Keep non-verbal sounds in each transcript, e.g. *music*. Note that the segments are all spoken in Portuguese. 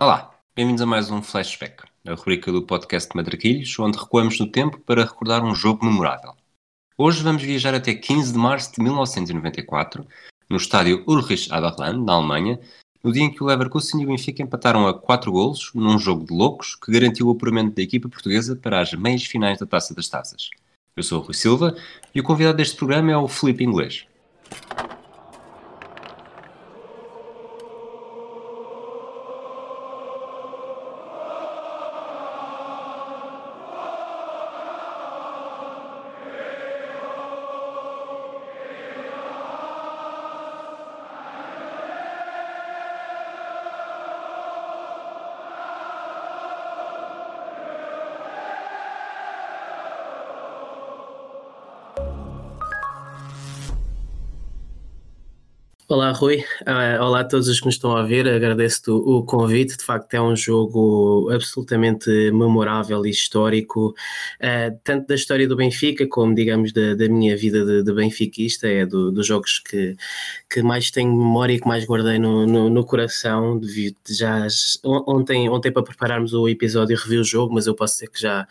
Olá, bem-vindos a mais um Flashback, a rubrica do podcast Matraquilhos, onde recuamos no tempo para recordar um jogo memorável. Hoje vamos viajar até 15 de março de 1994, no estádio Ulrich Aberland, na Alemanha, no dia em que o Leverkusen e o Benfica empataram a 4 golos num jogo de loucos que garantiu o apuramento da equipa portuguesa para as meias finais da Taça das Taças. Eu sou o Rui Silva e o convidado deste programa é o Felipe Inglês. Rui. Uh, olá a todos os que nos estão a ver. Agradeço-te o convite. De facto, é um jogo absolutamente memorável e histórico, uh, tanto da história do Benfica como, digamos, da, da minha vida de, de benfiquista. É do, dos jogos que, que mais tenho memória e que mais guardei no, no, no coração. Devido, já, ontem, ontem, para prepararmos o episódio, revi o jogo, mas eu posso dizer que já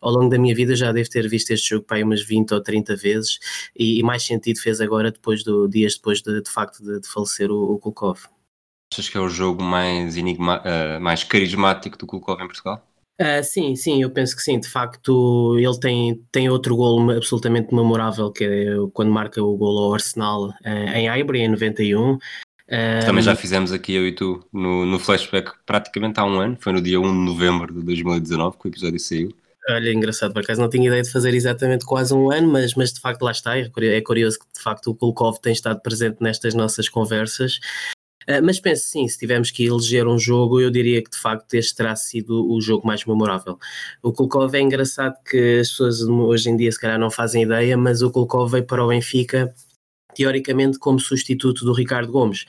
ao longo da minha vida já devo ter visto este jogo para aí umas 20 ou 30 vezes e, e mais sentido fez agora depois do dias depois de, de facto de, de falecer o, o Kulkov. Achas que é o jogo mais, enigma, uh, mais carismático do Kulkov em Portugal? Uh, sim, sim, eu penso que sim. De facto, ele tem, tem outro golo absolutamente memorável, que é quando marca o golo ao Arsenal uh, em Highbury, em 91. Uh, Também já fizemos aqui eu e tu no, no flashback praticamente há um ano, foi no dia 1 de novembro de 2019 que o episódio saiu. Olha, engraçado, por acaso não tinha ideia de fazer exatamente quase um ano, mas, mas de facto lá está. É, é curioso que de facto o Kulkov tem estado presente nestas nossas conversas. Uh, mas penso sim, se tivermos que eleger um jogo, eu diria que de facto este terá sido o jogo mais memorável. O Kulkov é engraçado que as pessoas hoje em dia se calhar não fazem ideia, mas o Kulkov veio para o Benfica teoricamente como substituto do Ricardo Gomes.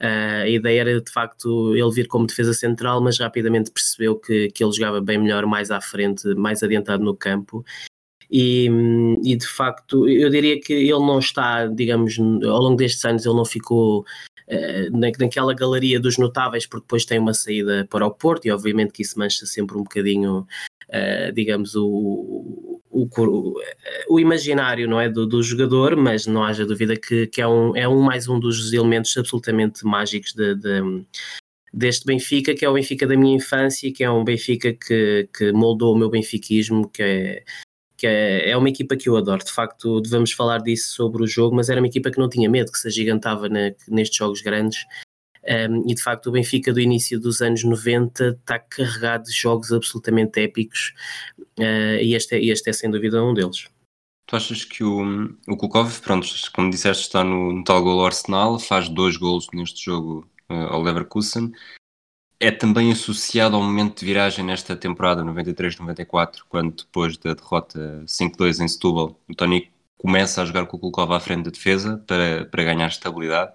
Uh, a ideia era de facto ele vir como defesa central, mas rapidamente percebeu que, que ele jogava bem melhor mais à frente, mais adiantado no campo. E, e, de facto eu diria que ele não está, digamos, ao longo destes anos ele não ficou uh, naquela galeria dos notáveis, porque depois tem uma saída para o Porto e obviamente que isso mancha sempre um bocadinho, uh, digamos, o, o, o imaginário não é do, do, jogador, mas não haja dúvida que, que é, um, é um mais um dos elementos absolutamente mágicos de, de, deste Benfica, que é o Benfica da minha infância, que é um Benfica que, que moldou o meu benfiquismo, que é, que é, é uma equipa que eu adoro. De facto, devemos falar disso sobre o jogo, mas era uma equipa que não tinha medo, que se agigantava na, nestes jogos grandes. Um, e de facto, o Benfica do início dos anos 90 está carregado de jogos absolutamente épicos, uh, e este é, este é sem dúvida um deles. Tu achas que o, o Kukov, pronto, como disseste, está no, no tal gol Arsenal, faz dois golos neste jogo uh, ao Leverkusen, é também associado ao momento de viragem nesta temporada 93-94, quando depois da derrota 5-2 em Setúbal, o Tony começa a jogar com o Kulkov à frente da defesa para, para ganhar estabilidade.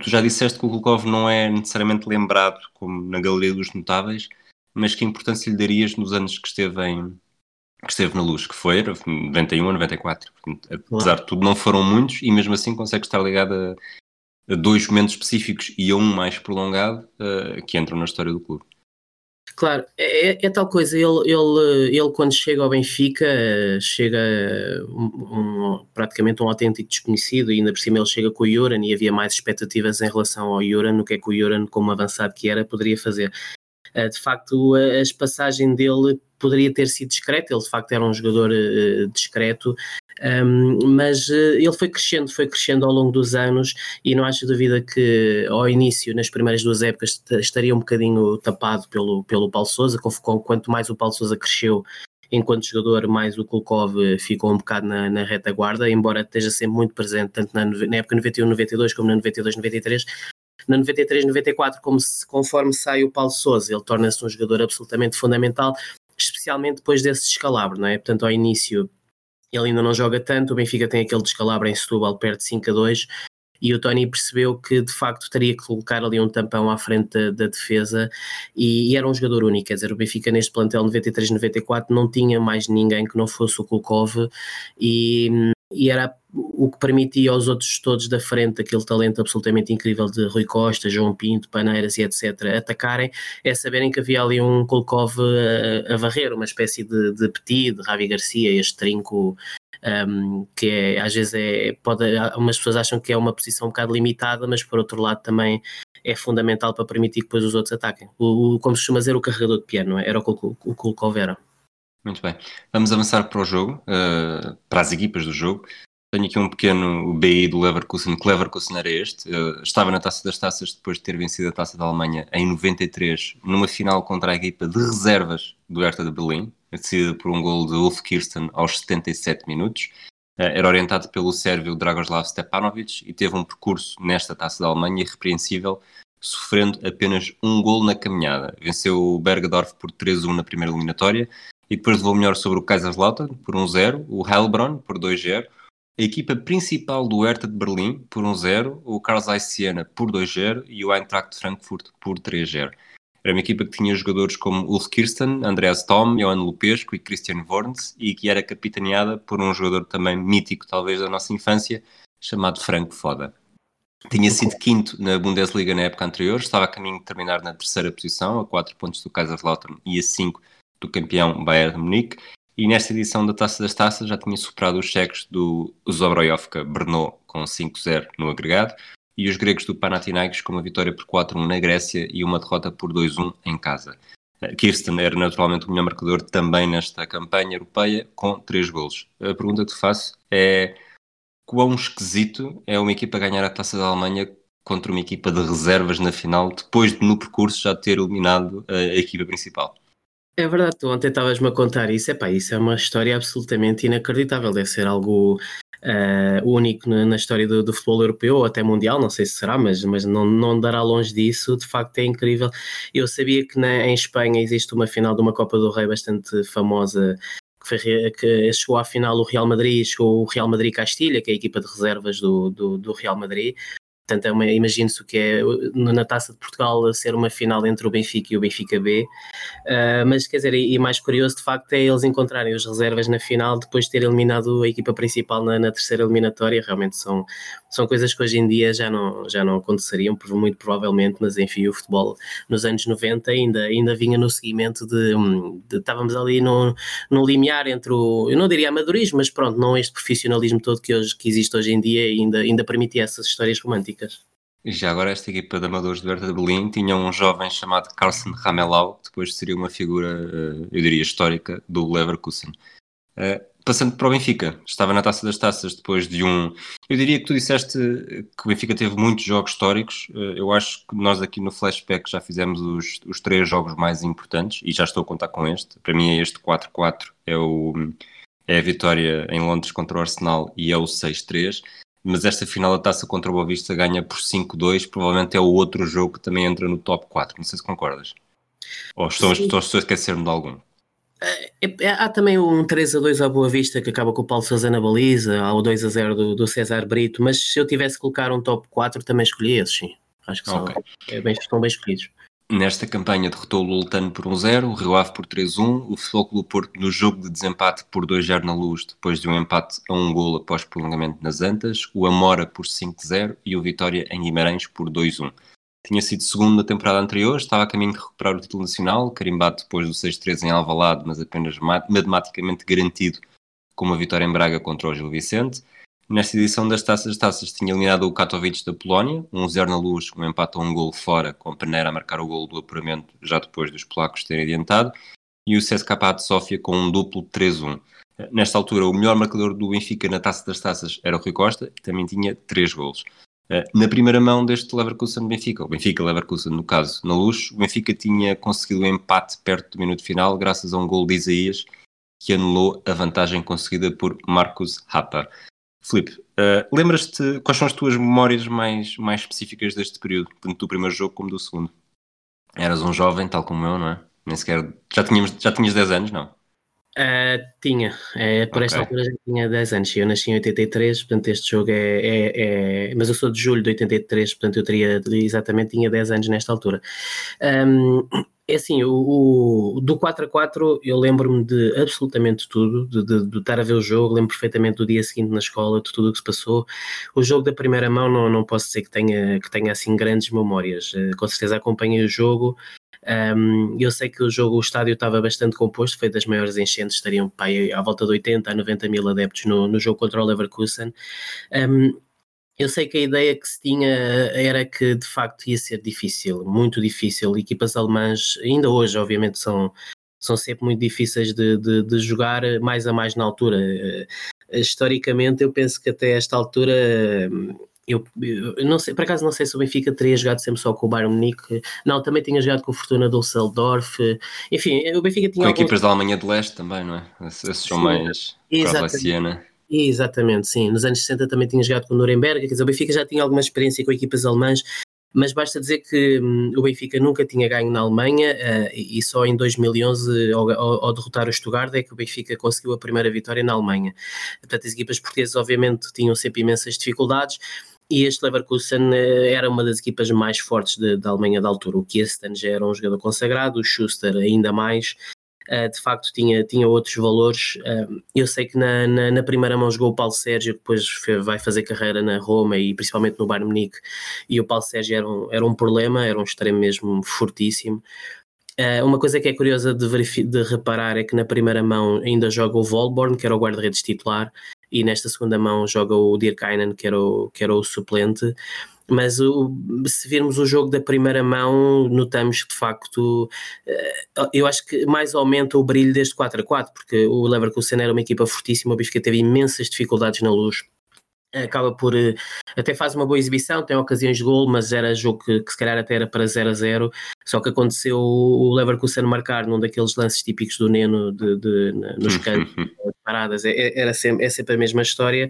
Tu já disseste que o Kulkov não é necessariamente lembrado como na galeria dos notáveis, mas que importância lhe darias nos anos que esteve, em, que esteve na luz, que foi 91 a 94. Portanto, apesar de tudo, não foram muitos e mesmo assim consegue estar ligado a, dois momentos específicos e a um mais prolongado uh, que entram na história do clube. Claro, é, é, é, tal coisa, ele, ele, ele quando chega ao Benfica, chega um, um, praticamente um autêntico desconhecido, e ainda por cima ele chega com o Juran e havia mais expectativas em relação ao Juran, no que é que o Juran, como avançado que era, poderia fazer. Uh, de facto, a, passagem dele poderia ter sido discreta, ele de facto era um jogador uh, discreto, um, mas ele foi crescendo, foi crescendo ao longo dos anos e não acho dúvida que ao início, nas primeiras duas épocas, estaria um bocadinho tapado pelo, pelo Paulo Sousa, quanto mais o Paulo Sousa cresceu enquanto jogador, mais o Kulkov ficou um bocado na, na retaguarda, embora esteja sempre muito presente, tanto na, na época 91-92 como na 92-93, na 93-94, como se, conforme sai o Paulo Sousa, ele torna-se um jogador absolutamente fundamental, especialmente depois desse descalabro, não é? Portanto, ao início ele ainda não joga tanto, o Benfica tem aquele descalabro em Setúbal perto de 5 a 2 e o Tony percebeu que de facto teria que colocar ali um tampão à frente da, da defesa e, e, era um jogador único, quer dizer, o Benfica neste plantel 93-94 não tinha mais ninguém que não fosse o Kulkov e, e era o que permitia aos outros todos da frente, aquele talento absolutamente incrível de Rui Costa, João Pinto, Paneiras e etc., atacarem, é saberem que havia ali um Kolkov a, a varrer, uma espécie de, de Petit, de Ravi Garcia, este trinco um, que é, às vezes é, pode, umas pessoas acham que é uma posição um bocado limitada, mas por outro lado também é fundamental para permitir que depois os outros ataquem. O, o como se costuma dizer, o carregador de piano, é? era o que o Kolkov era. Muito bem. Vamos avançar para o jogo, uh, para as equipas do jogo. Tenho aqui um pequeno BI do Leverkusen, que Leverkusen era este. Uh, estava na Taça das Taças depois de ter vencido a Taça da Alemanha em 93, numa final contra a equipa de reservas do Hertha de Berlim, decidida por um gol de Ulf Kirsten aos 77 minutos. Uh, era orientado pelo sérvio Dragoslav Stepanovic e teve um percurso nesta Taça da Alemanha irrepreensível, sofrendo apenas um gol na caminhada. Venceu o Bergdorf por 3-1 na primeira eliminatória e depois levou melhor sobre o Kaiserslautern por 1-0, o Heilbronn por 2-0, a equipa principal do Hertha de Berlim por 1-0, o Zeiss Siena por 2-0 e o Eintracht Frankfurt por 3-0. Era uma equipa que tinha jogadores como Ulf Kirsten, Andreas Thom, Johan Lupesco e Christian Worns e que era capitaneada por um jogador também mítico, talvez da nossa infância, chamado Frank Foda. Tinha sido quinto na Bundesliga na época anterior, estava a caminho de terminar na terceira posição, a 4 pontos do Kaiserslautern e a 5 do campeão Bayern Munique, e nesta edição da Taça das Taças já tinha superado os cheques do Zobroyovka Brno com 5-0 no agregado e os gregos do Panathinaikos com uma vitória por 4-1 na Grécia e uma derrota por 2-1 em casa. Eh, Kirsten era naturalmente o melhor marcador também nesta campanha europeia com 3 golos. A pergunta que te faço é quão esquisito é uma equipa ganhar a Taça da Alemanha contra uma equipa de reservas na final depois de no percurso já ter eliminado a equipa principal? É verdade, tu ontem estavas-me a contar isso. Epá, isso é uma história absolutamente inacreditável. Deve ser algo uh, único na, na história do, do, futebol europeu ou até mundial. Não sei se será, mas, mas não, não dará longe disso. De facto, é incrível. Eu sabia que na, em Espanha existe uma final de uma Copa do Rei bastante famosa. Que, foi, que chegou à final o Real Madrid, chegou o Real Madrid Castilha, que é a equipa de reservas do, do, do Real Madrid, Portanto, é imagine-se o que é na Taça de Portugal ser uma final entre o Benfica e o Benfica B. Uh, mas quer dizer, e, mais curioso de facto é eles encontrarem os reservas na final depois de ter eliminado a equipa principal na, na, terceira eliminatória. Realmente são, são coisas que hoje em dia já não, já não aconteceriam, muito provavelmente, mas enfim, o futebol nos anos 90 ainda, ainda vinha no seguimento de, de estávamos ali no, no limiar entre o, eu não diria amadorismo, mas pronto, não este profissionalismo todo que, hoje, que existe hoje em dia ainda, ainda permitia essas histórias românticas. E já agora esta equipa de amadores de Berta de Berlim tinha um jovem chamado Carlsen Ramelau, que depois seria uma figura, eh, eu diria, histórica do Leverkusen. Eh, passando para o Benfica, estava na Taça das Taças depois de um... Eu diria que tu disseste que o Benfica teve muitos jogos históricos. Eh, eu acho que nós aqui no Flashback já fizemos os, os três jogos mais importantes e já estou a contar com este. Para mim é este 4-4, é, o, é a vitória em Londres contra o Arsenal e é o 6-3 mas esta final da taça contra o Boavista ganha por 5-2, provavelmente é o outro jogo que também entra no top 4, não sei se concordas. Ou estou, estou, estou a esquecer-me de algum. É, é, há também um 3 a 2 à Boa Vista que acaba com o Paulo Sousa na baliza, há o 2 a 0 do, do César Brito, mas se eu tivesse que colocar um top 4 também escolhi esses, sim. Acho que são, okay. é bem, estão bem escolhidos. Nesta campanha derrotou o Lultano por 1-0, o Rio Ave por 3-1, o Futebol Porto no jogo de desempate por 2-0 na Luz, depois de um empate a um gol após prolongamento nas Antas, o Amora por 5-0 e o Vitória em Guimarães por 2-1. Tinha sido segundo na temporada anterior, estava a caminho de recuperar o título nacional, carimbado depois do 6-3 em Alvalade, mas apenas matematicamente garantido com uma vitória em Braga contra o Gil Vicente. Nesta edição das Taças Taças tinha eliminado o Katowice da Polónia, um 0 na luz, um empate a um gol fora, com Peneira a marcar o gol do apuramento já depois dos polacos terem adiantado, e o CSKA de Sófia com um duplo 3-1. Nesta altura, o melhor marcador do Benfica na Taça das Taças era o Rui Costa, que também tinha 3 golos. Eh, na primeira mão deste Leverkusen-Benfica, o Benfica-Leverkusen no caso, na luz, o Benfica tinha conseguido o um empate perto do minuto final, graças a um gol de Isaías, que anulou a vantagem conseguida por Marcos Rappa. Filipe, uh, lembras-te quais são as tuas memórias mais, mais específicas deste período, tanto do primeiro jogo como do segundo? Eras um jovem, tal como eu, não é? Nem sequer. Já, tínhamos, já tinhas 10 anos, não? Uh, tinha, uh, por okay. esta altura já tinha 10 anos. Eu nasci em 83, portanto, este jogo é, é, é, Mas eu sou de julho de 83, portanto, eu teria exatamente tinha 10 anos nesta altura. Um, É assim, o, o do 4 a 4 eu lembro-me de absolutamente tudo, de, de, de, estar a ver o jogo, lembro perfeitamente do dia seguinte na escola, de tudo o que se passou. O jogo da primeira mão não, não posso dizer que tenha, que tenha assim grandes memórias. Eh, com certeza acompanhei o jogo. Um, eu sei que o jogo, o estádio estava bastante composto, foi das maiores enchentes, estariam pai, à volta de 80 a 90 mil adeptos no, no jogo contra o Leverkusen. Um, eu sei que a ideia que se tinha era que de facto ia ser difícil, muito difícil. Equipas alemãs, ainda hoje, obviamente, são, são sempre muito difíceis de, de, de jogar mais a mais na altura. Eh, historicamente, eu penso que até esta altura. Eu, eu, não sei, por acaso não sei se o Benfica teria jogado sempre só com o Bayern Munique. Não, também tinha jogado com o Fortuna do Düsseldorf. Enfim, o Benfica tinha. Com alguns... equipas da Alemanha de Leste também, não é? Esses são mais. Exatamente. Exatamente, sim. Nos anos 60 também tinha jogado com o Nuremberg, quer dizer, o Benfica já tinha alguma experiência com equipas alemãs, mas basta dizer que hum, o Benfica nunca tinha ganho na Alemanha uh, e só em 2011, ao, ao, ao, derrotar o Stuttgart, é que o Benfica conseguiu a primeira vitória na Alemanha. Portanto, as equipas portuguesas, obviamente, tinham sempre imensas dificuldades. E este Leverkusen uh, era uma das equipas mais fortes da Alemanha da altura. O Kirsten já era um jogador consagrado, o Schuster ainda mais, de facto tinha, tinha outros valores. Uh, eu sei que na, na, na, primeira mão jogou o Paulo Sérgio, que depois vai fazer carreira na Roma e principalmente no Bayern Munique, e o Paulo Sérgio era um, era um problema, era um extremo mesmo fortíssimo. Uh, uma coisa que é curiosa de, de, reparar é que na primeira mão ainda joga o Volborn, que era o guarda-redes titular, e nesta segunda mão joga o Dirkainen, que era o, que era o suplente mas o, se virmos o jogo da primeira mão, notamos que de facto eh, eu acho que mais aumenta o brilho deste 4 a 4, porque o Leverkusen era uma equipa fortíssima, o Benfica teve imensas dificuldades na luz acaba por eh, até faz uma boa exibição, tem ocasiões de gol, mas era jogo que, que se calhar até era para 0 a 0. Só que aconteceu o Leverkusen marcar num daqueles lances típicos do Neno de, de, nos *laughs* cantos, paradas, é, é, era sempre, é sempre a mesma história.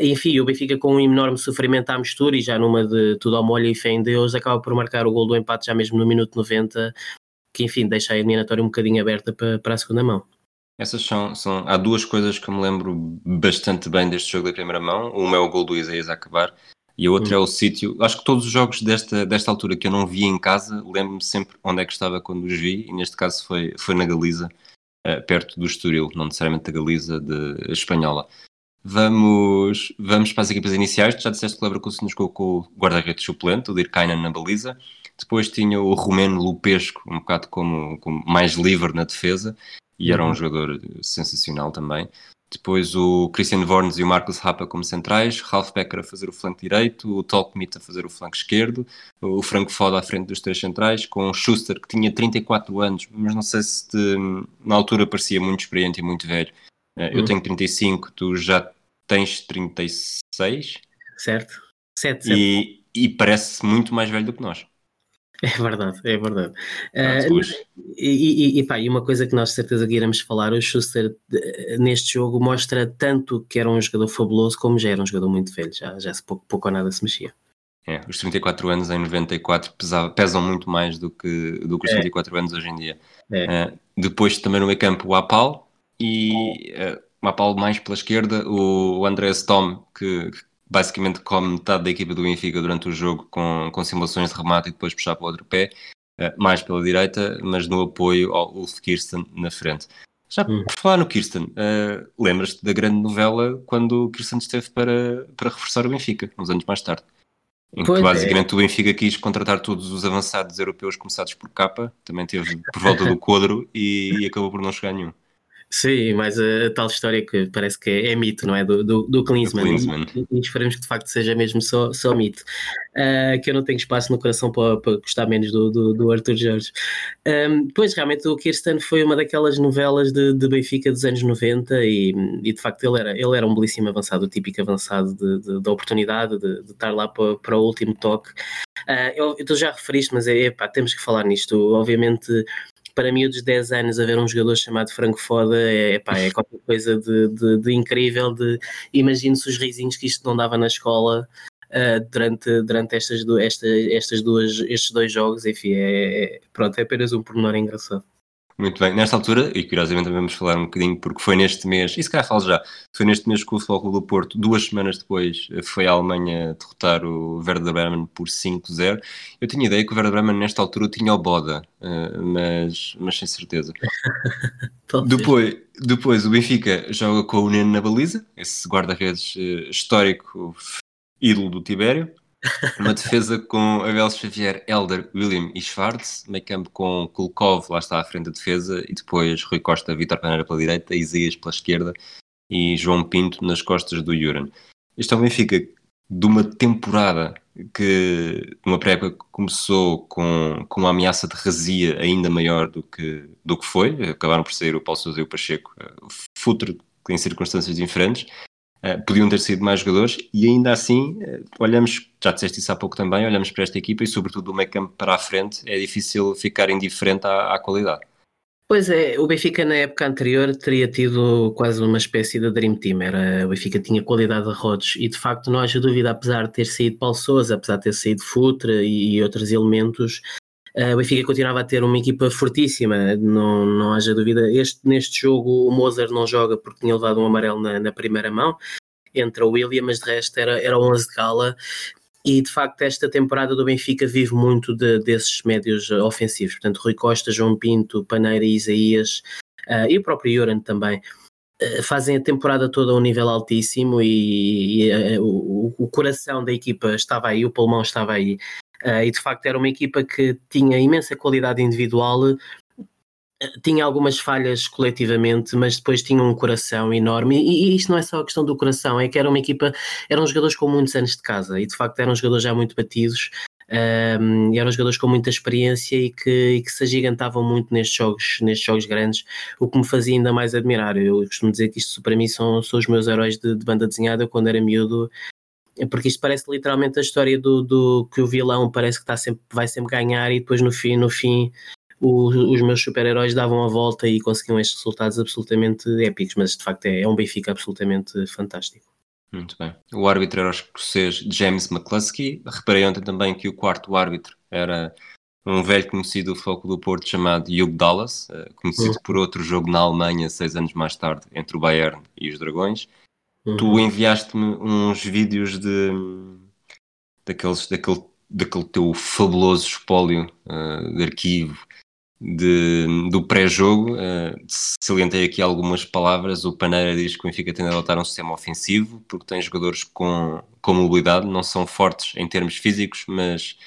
Enfim, o Benfica com um enorme sofrimento à mistura e já numa de tudo ao molho e fé em Deus, acaba por marcar o gol do empate já mesmo no minuto 90, que enfim, deixa a eliminatória um bocadinho aberta para, para a segunda mão. Essas são, são. Há duas coisas que eu me lembro bastante bem deste jogo da primeira mão. Uma é o gol do Isaías a acabar e a outra hum. é o sítio. Acho que todos os jogos desta, desta altura que eu não vi em casa, lembro-me sempre onde é que estava quando os vi, e neste caso foi, foi na Galiza, uh, perto do Estoril, não necessariamente da Galiza de espanhola. Vamos, vamos para as equipas iniciais. Tu já disseste que o Leverkusen jogou com o guarda-redes suplente, o Dirkainen na baliza. Depois tinha o romeno Lupesco, um bocado como, como mais livre na defesa, e era um uhum. jogador sensacional também. Depois o Christian Vorns e o Marcus Rappa como centrais, Ralf Becker a fazer o flanco direito, o Tolkmit a fazer o flanco esquerdo, o Franco Foda à frente dos três centrais, com o Schuster que tinha 34 anos, mas não sei se te, na altura parecia muito experiente e muito velho, eu uhum. tenho 35, tu já tens 36. Certo. Certo, certo. E, e parece muito mais velho do que nós. *laughs* É verdade, é verdade. uh, e, e, e, pá, e uma coisa que nós de certeza que iremos falar, o Schuster neste jogo mostra tanto que era um jogador fabuloso como já era um jogador muito velho, já, já se pouco, pouco ou nada se mexia. É, os 34 anos em 94 pesava, pesam muito mais do que, do que os é. 34 anos hoje em dia. É. Uh, depois também no meio campo o Apal, e uh, uma Paulo mais pela esquerda, o, Andrés Tom, que, basicamente come metade da equipa do Benfica durante o jogo com, com simulações de remate e depois puxar para o outro pé, uh, mais pela direita, mas no apoio ao Ulf Kirsten na frente. Já hum. por falar no Kirsten, uh, lembras-te da grande novela quando o Kirsten esteve para, para reforçar o Benfica, uns anos mais tarde? Em que basicamente é. o Benfica quis contratar todos os avançados europeus começados por capa, também teve por volta do quadro e, e acabou por não chegar nenhum. Sim, mas a, a, tal história que parece que é, é mito, não é? Do, do, do Klinsmann. E, e, esperemos que de facto seja mesmo só, só mito. Uh, que eu não tenho espaço no coração para, para gostar menos do, do, do Arthur Jorge. Um, pois, realmente, o Kirsten foi uma daquelas novelas de, de Benfica dos anos 90 e, e, de facto ele era, ele era um belíssimo avançado, o típico avançado de oportunidade, de, de, estar lá para, para o último toque. Uh, eu, eu, tu já referiste, mas é, epá, temos que falar nisto. Obviamente para mim, dos 10 anos, haver um jogador chamado Franco Foda é, pá, é qualquer coisa de, de, de incrível. De, Imagino-se os risinhos que isto não dava na escola uh, durante, durante estas, esta, estas duas, estes dois jogos. Enfim, é, é, pronto, é apenas um pormenor engraçado. Muito bem, nesta altura, e curiosamente vamos falar um bocadinho, porque foi neste mês, e se calhar falo já, foi neste mês que o Futebol Clube do Porto, duas semanas depois, foi a Alemanha derrotar o Werder Bremen por 5-0. Eu tinha ideia que o Werder Bremen nesta altura tinha o Boda, eh, mas, mas sem certeza. *laughs* depois, depois o Benfica joga com o Neno na baliza, esse guarda-redes eh, histórico, ídolo do Tibério. Uma defesa com Abel Xavier, Elder, William e Schwartz, meio campo com Kulkov, lá está à frente da defesa, e depois Rui Costa, Vitor Paneira pela direita, Isaías pela esquerda e João Pinto nas costas do Juran. Este é o Benfica de uma temporada que, numa pré-época que começou com, com uma ameaça de razia ainda maior do que, do que foi, acabaram por sair o Paulo Sousa e o Pacheco, eh, futre em circunstâncias diferentes, podiam ter sido mais jogadores e ainda assim uh, olhamos, já disseste isso há pouco também, olhamos para esta equipa e sobretudo do meio campo para a frente é difícil ficar indiferente à, à, qualidade. Pois é, o Benfica na época anterior teria tido quase uma espécie de Dream Team, era, o Benfica tinha qualidade de rodos e de facto não haja dúvida, apesar de ter saído Paulo Sousa, apesar de ter saído Futre e, e outros elementos, o Benfica continuava a ter uma equipa fortíssima, não, não haja dúvida. Este, neste jogo o Mozart não joga porque tinha levado um amarelo na, na primeira mão, entra o William, mas de resto era, era 11 de gala. E de facto, esta temporada do Benfica vive muito de, desses médios ofensivos. Portanto, Rui Costa, João Pinto, Paneira e Isaías, uh, e o próprio Joran também, uh, fazem a temporada toda a um nível altíssimo. E, e uh, o, o, coração da equipa estava aí, o pulmão estava aí. Uh, e de facto era uma equipa que tinha imensa qualidade individual, uh, tinha algumas falhas coletivamente, mas depois tinha um coração enorme. E, e, isto não é só a questão do coração, é que era uma equipa, eram jogadores com muitos anos de casa e de facto eram jogadores já muito batidos. Um, eram jogadores com muita experiência e que, e que, se agigantavam muito nestes jogos, nestes jogos grandes, o que me fazia ainda mais admirar. Eu costumo dizer que isto para mim são, são os meus heróis de, de banda desenhada. Eu, quando era miúdo, porque isto parece literalmente a história do, do que o vilão parece que está sempre, vai sempre ganhar e depois no fim, no fim o, os meus super-heróis davam a volta e conseguiam estes resultados absolutamente épicos, mas de facto é, é um Benfica absolutamente fantástico. Muito bem. O árbitro era o escocês James McCluskey. Reparei ontem também que o quarto árbitro era um velho conhecido do foco do Porto chamado Hugh Dallas, eh, conhecido uhum. por outro jogo na Alemanha seis anos mais tarde entre o Bayern e os Dragões. Uhum. Tu enviaste-me uns vídeos de daqueles, daquele, daquele teu fabuloso espólio uh, de arquivo de, do pré-jogo. Uh, salientei aqui algumas palavras. O Paneira diz que o Benfica tem de adotar um sistema ofensivo porque tem jogadores com, com mobilidade, não são fortes em termos físicos, mas,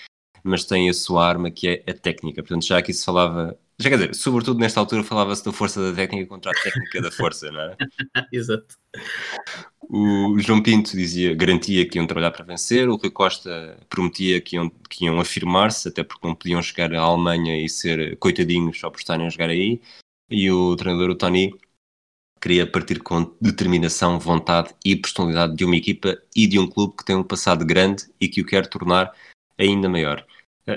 mas têm a sua arma que é a técnica. Portanto, já aqui se falava já quer dizer, sobretudo nesta altura falava-se da força da técnica contra a técnica da força, não é? *laughs* Exato. O João Pinto dizia, garantia que iam trabalhar para vencer, o Rui Costa prometia que iam, que iam afirmar-se, até porque não podiam chegar à Alemanha e ser coitadinhos só por estarem a jogar aí, e o treinador, o Tony, queria partir com determinação, vontade e personalidade de uma equipa e de um clube que tem um passado grande e que o quer tornar ainda maior.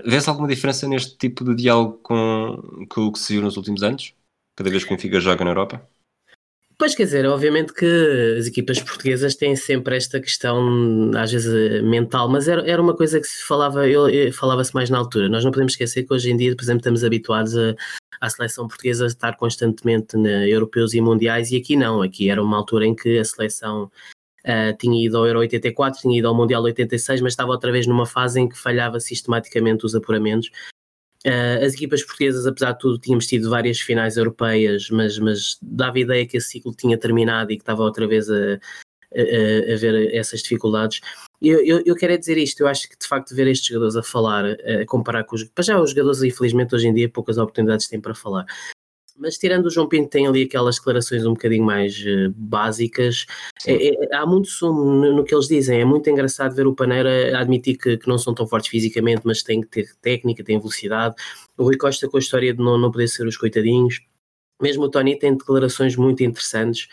Vês alguma diferença neste tipo de diálogo com, com o que se viu nos últimos anos? Cada vez que o Benfica joga na Europa? Pois quer dizer, obviamente que as equipas portuguesas têm sempre esta questão, às vezes mental, mas era, era uma coisa que se falava, falava-se mais na altura. Nós não podemos esquecer que hoje em dia, por exemplo, estamos habituados a, à seleção portuguesa estar constantemente na europeus e mundiais, e aqui não, aqui era uma altura em que a seleção Uh, tinha ido ao Euro 84, tinha ido ao Mundial 86, mas estava outra vez numa fase em que falhava sistematicamente os apuramentos. Uh, as equipas portuguesas, apesar de tudo, tínhamos tido várias finais europeias, mas, mas dava a ideia que esse ciclo tinha terminado e que estava outra vez a, a, a ver essas dificuldades. Eu, eu, eu, quero é dizer isto, eu acho que de facto ver estes jogadores a falar, a comparar com os. Para já, os jogadores, infelizmente, hoje em dia poucas oportunidades têm para falar mas tirando o João Pinto, tem ali aquelas declarações um bocadinho mais uh, básicas. É, é, há muito sumo no, no, que eles dizem. É muito engraçado ver o Paneira admitir que, que, não são tão fortes fisicamente, mas têm que ter técnica, têm velocidade. O Rui Costa com a história de não, não poder ser os coitadinhos. Mesmo o Tony tem declarações muito interessantes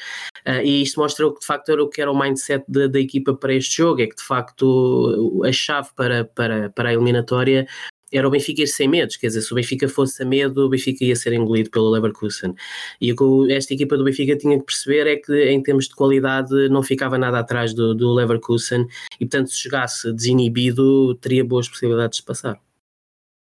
uh, e isto mostra o que de facto era o que era o mindset da, da equipa para este jogo, é que de facto a chave para, para, para a eliminatória era o Benfica ir sem medos, quer dizer, se o Benfica fosse a medo, o Benfica ia ser engolido pelo Leverkusen. E o que esta equipa do Benfica tinha que perceber é que, em termos de qualidade, não ficava nada atrás do, do Leverkusen e, portanto, se jogasse desinibido, teria boas possibilidades de passar.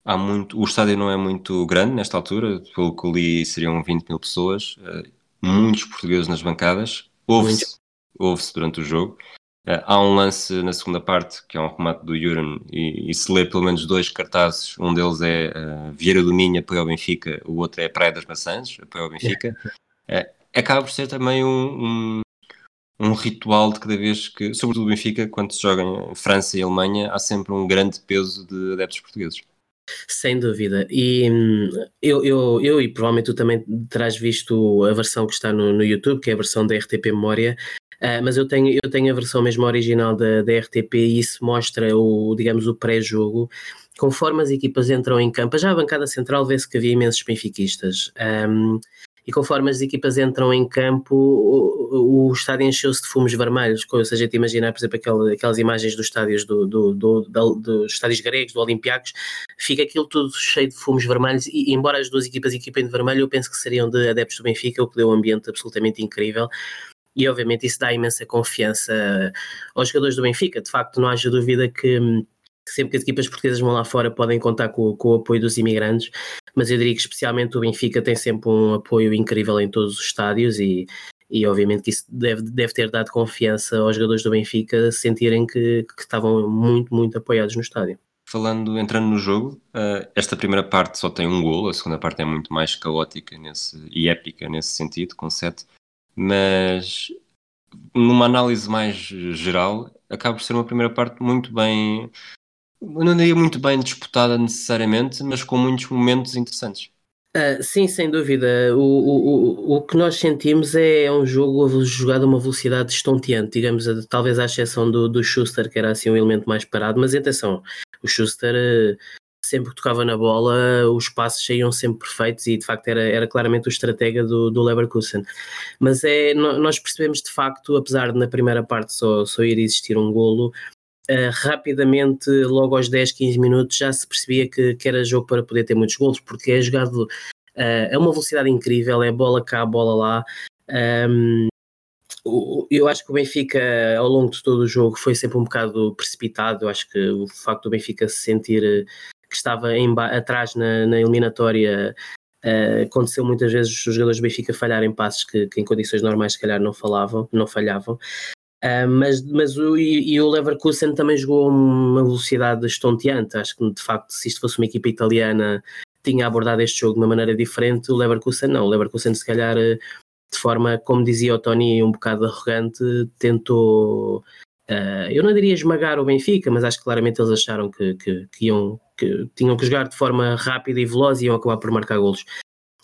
há muito, o estádio não é muito grande nesta altura, pelo que li seriam 20 mil pessoas, uh, muitos portugueses nas bancadas, ouve-se ouve durante o jogo. Uh, há um lance na segunda parte, que é um remate do Juran, e, e, se lê pelo menos dois cartazes, um deles é uh, Vieira do Minho, apoio ao Benfica, o outro é Praia das Maçãs, apoio ao Benfica. acaba por ser também um, um, um, ritual de cada vez que, sobretudo o Benfica, quando se joga em França e Alemanha, há sempre um grande peso de adeptos portugueses. Sem dúvida. E hum, eu, eu, eu, e provavelmente tu também terás visto a versão que está no, no YouTube, que é a versão da RTP Memória, uh, mas eu tenho, eu tenho a versão mesmo original da, da RTP e isso mostra o, digamos, o pré-jogo. Conforme as equipas entram em campo, já a bancada central vê-se que havia imensos benfiquistas. Um, e conforme as equipas entram em campo, o, o estádio encheu-se de fumos vermelhos, ou seja, te imaginar, por exemplo, aquelas, aquelas imagens dos estádios do, do, do, do, dos estádios gregos, do Olympiacos, fica aquilo tudo cheio de fumos vermelhos, e embora as duas equipas equipem de vermelho, eu penso que seriam de adeptos do Benfica, o que deu um ambiente absolutamente incrível e obviamente isso dá imensa confiança aos jogadores do Benfica. De facto, não haja dúvida que sempre que as equipas portuguesas vão lá fora podem contar com, com, o apoio dos imigrantes, mas eu diria que especialmente o Benfica tem sempre um apoio incrível em todos os estádios e, e obviamente que isso deve, deve ter dado confiança aos jogadores do Benfica sentirem que, que estavam muito, muito apoiados no estádio. Falando, entrando no jogo, uh, esta primeira parte só tem um gol, a segunda parte é muito mais caótica nesse, e épica nesse sentido, com sete, mas numa análise mais geral, acaba por ser uma primeira parte muito bem não diria muito bem disputada necessariamente, mas com muitos momentos interessantes. Uh, sim, sem dúvida. O, o, o, o que nós sentimos é um jogo jogado a uma velocidade estonteante, digamos, talvez à exceção do, do Schuster, que era assim um elemento mais parado, mas atenção, o Schuster uh, sempre que tocava na bola, os passos saíam sempre perfeitos e de facto era, era claramente o estratega do, do Leverkusen. Mas é, nós percebemos de facto, apesar de na primeira parte só, só ir existir um golo, Uh, rapidamente, logo aos 10, 15 minutos, já se percebia que, que era jogo para poder ter muitos gols, porque é jogado uh, a uma velocidade incrível, é bola cá, bola lá. Um, eu acho que o Benfica, ao longo de todo o jogo, foi sempre um bocado precipitado. Eu acho que o facto do Benfica se sentir eh, que estava atrás na, na eliminatória Uh, aconteceu muitas vezes os jogadores do Benfica falharem passos que, que, em condições normais se calhar não falavam, não falhavam. Uh, mas, mas o, e, e, o Leverkusen também jogou uma velocidade estonteante. Acho que de facto, se isto fosse uma equipa italiana, tinha abordado este jogo de uma maneira diferente. O Leverkusen não. O Leverkusen, se calhar, eh, de forma, como dizia o Tony, um bocado arrogante, tentou. Uh, eu não diria esmagar o Benfica, mas acho que claramente eles acharam que, que, que, iam, que tinham que jogar de forma rápida e veloz e iam acabar por marcar golos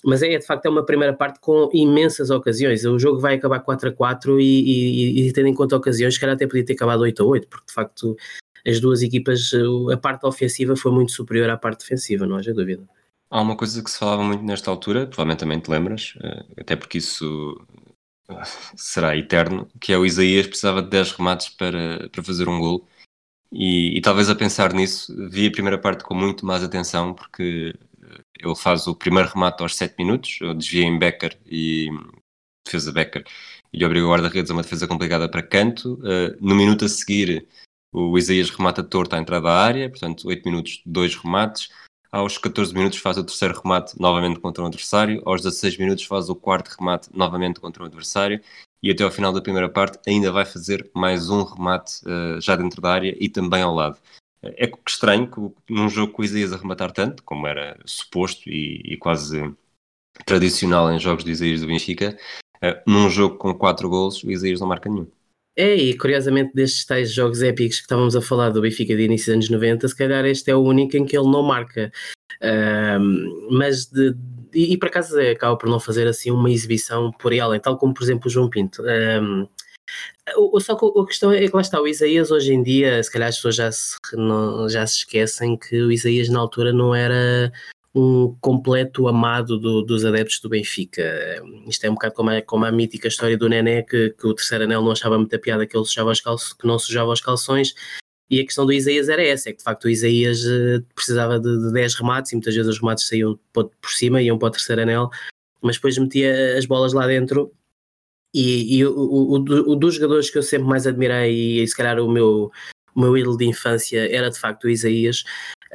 mas é de facto é uma primeira parte com imensas ocasiões. O jogo vai acabar 4 a 4 e, e, e tendo em conta ocasiões, que até podia ter acabado 8 a 8, porque de facto as duas equipas, a parte ofensiva foi muito superior à parte defensiva, não haja dúvida. Há uma coisa que se falava muito nesta altura, provavelmente também te lembras, eh, até porque isso eh, será eterno, que é o Isaías precisava de 10 remates para, para fazer um gol. E, e talvez a pensar nisso, vi a primeira parte com muito mais atenção, porque ele faz o primeiro remate aos 7 minutos, desvia em Becker e defesa Becker e obriga o guarda-redes a uma defesa complicada para canto. Uh, no minuto a seguir, o Isaías remata torto à entrada da área, portanto, 8 minutos, 2 remates. Aos 14 minutos faz o terceiro remate novamente contra o adversário. Aos 16 minutos faz o quarto remate novamente contra o adversário. E até ao final da primeira parte ainda vai fazer mais um remate uh, já dentro da área e também ao lado. É estranho que num jogo com o Isaías a rematar tanto, como era suposto e, e quase tradicional em jogos de Isaías do Benfica, uh, num jogo com 4 gols, o Isaías não marca nenhum. É, e curiosamente destes tais jogos épicos que estávamos a falar do Benfica de início dos anos 90, se calhar este é o único em que ele não marca. Uh, mas de, e, e por acaso é, acaba por não fazer assim uma exibição por além, tal como por exemplo o João Pinto. Um, só que a questão é que lá está, o Isaías hoje em dia, se calhar as pessoas já se, não, já se esquecem que o Isaías na altura não era um completo amado do, dos adeptos do Benfica. Isto é um bocado como a, como a mítica história do Nené, que, que o terceiro anel não achava muita piada que ele sujava os calços, que não sujava os calções, e a questão do Isaías era essa, é que de facto o Isaías uh, precisava de, de 10 remates, e muitas vezes os remates saíam por, por cima, iam para o terceiro anel, mas depois metia as bolas lá dentro. E, e o, o, o, dos jogadores que eu sempre mais admirei, e se calhar o meu, o meu ídolo de infância era de facto o Isaías,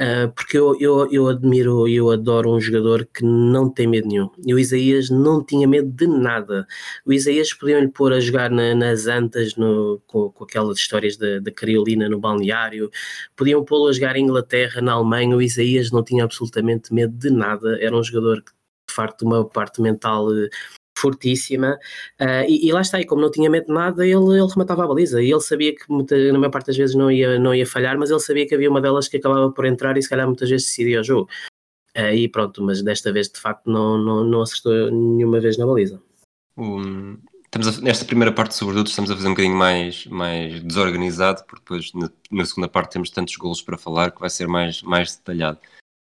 uh, porque eu, eu, eu admiro e eu adoro um jogador que não tem medo nenhum. E o Isaías não tinha medo de nada. O Isaías podiam-lhe pôr a jogar na, nas antas no, com, com aquelas histórias da, Cariolina no balneário, podiam pô-lo a jogar em Inglaterra, na Alemanha. O Isaías não tinha absolutamente medo de nada. Era um jogador que de facto uma parte mental uh, fortíssima uh, e, e, lá está, e como não tinha medo de nada, ele, ele rematava a baliza e ele sabia que muita, na maior parte das vezes não ia, não ia falhar, mas ele sabia que havia uma delas que acabava por entrar e se calhar muitas vezes decidia o jogo. Uh, e pronto, mas desta vez de facto não, não, não acertou nenhuma vez na baliza. Um, estamos a, nesta primeira parte, sobretudo, estamos a fazer um bocadinho mais, mais desorganizado, porque depois na, na segunda parte temos tantos golos para falar que vai ser mais, mais detalhado.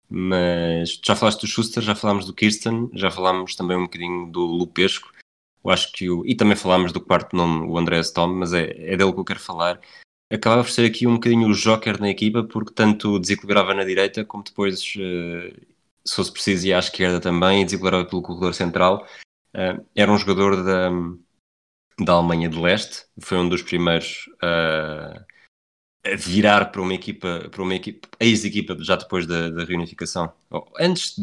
Mas já falaste do Schuster, já falámos do Kirsten, já falámos também um bocadinho do Lupesco. Eu acho que o, e também falámos do quarto nome, o Andrés Tom, mas é, é dele que eu quero falar. Acabava por ser aqui um bocadinho o joker na equipa, porque tanto desequilibrava na direita, como depois, uh, se fosse preciso, ia à esquerda também, e desequilibrava pelo corredor central. Uh, era um jogador da, da Alemanha de Leste, foi um dos primeiros uh, virar para uma equipa, para uma equipa, ex-equipa já depois da, da reunificação. Antes,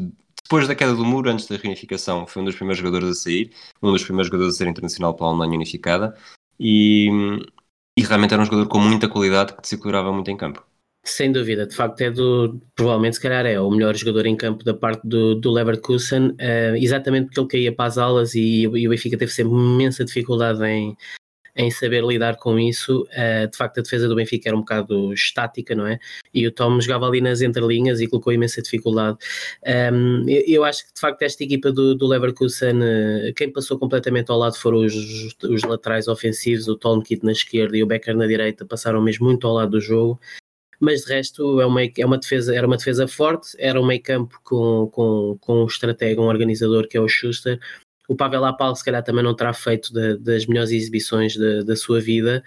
depois da queda do muro, antes da reunificação, foi um dos primeiros jogadores a sair, um dos primeiros jogadores a ser internacional para a Alemanha unificada e, e realmente era um jogador com muita qualidade que se muito em campo. Sem dúvida, de facto é do, provavelmente se calhar é o melhor jogador em campo da parte do, do Leverkusen, uh, exatamente porque ele caía para as alas e, e o Benfica teve sempre imensa dificuldade em, em saber lidar com isso. Uh, de facto, a defesa do Benfica era um bocado estática, não é? E o Tom jogava ali nas entrelinhas e colocou imensa dificuldade. Um, eu, acho que, de facto, esta equipa do, do Leverkusen, uh, quem passou completamente ao lado foram os, os laterais ofensivos, o Tolmkit na esquerda e o Becker na direita, passaram mesmo muito ao lado do jogo mas de resto é uma, é uma defesa, era uma defesa forte, era um meio campo com, com, com um estratega, um organizador que é o Schuster, o Pavel Apal se calhar também não terá feito de, das melhores exibições de, da sua vida.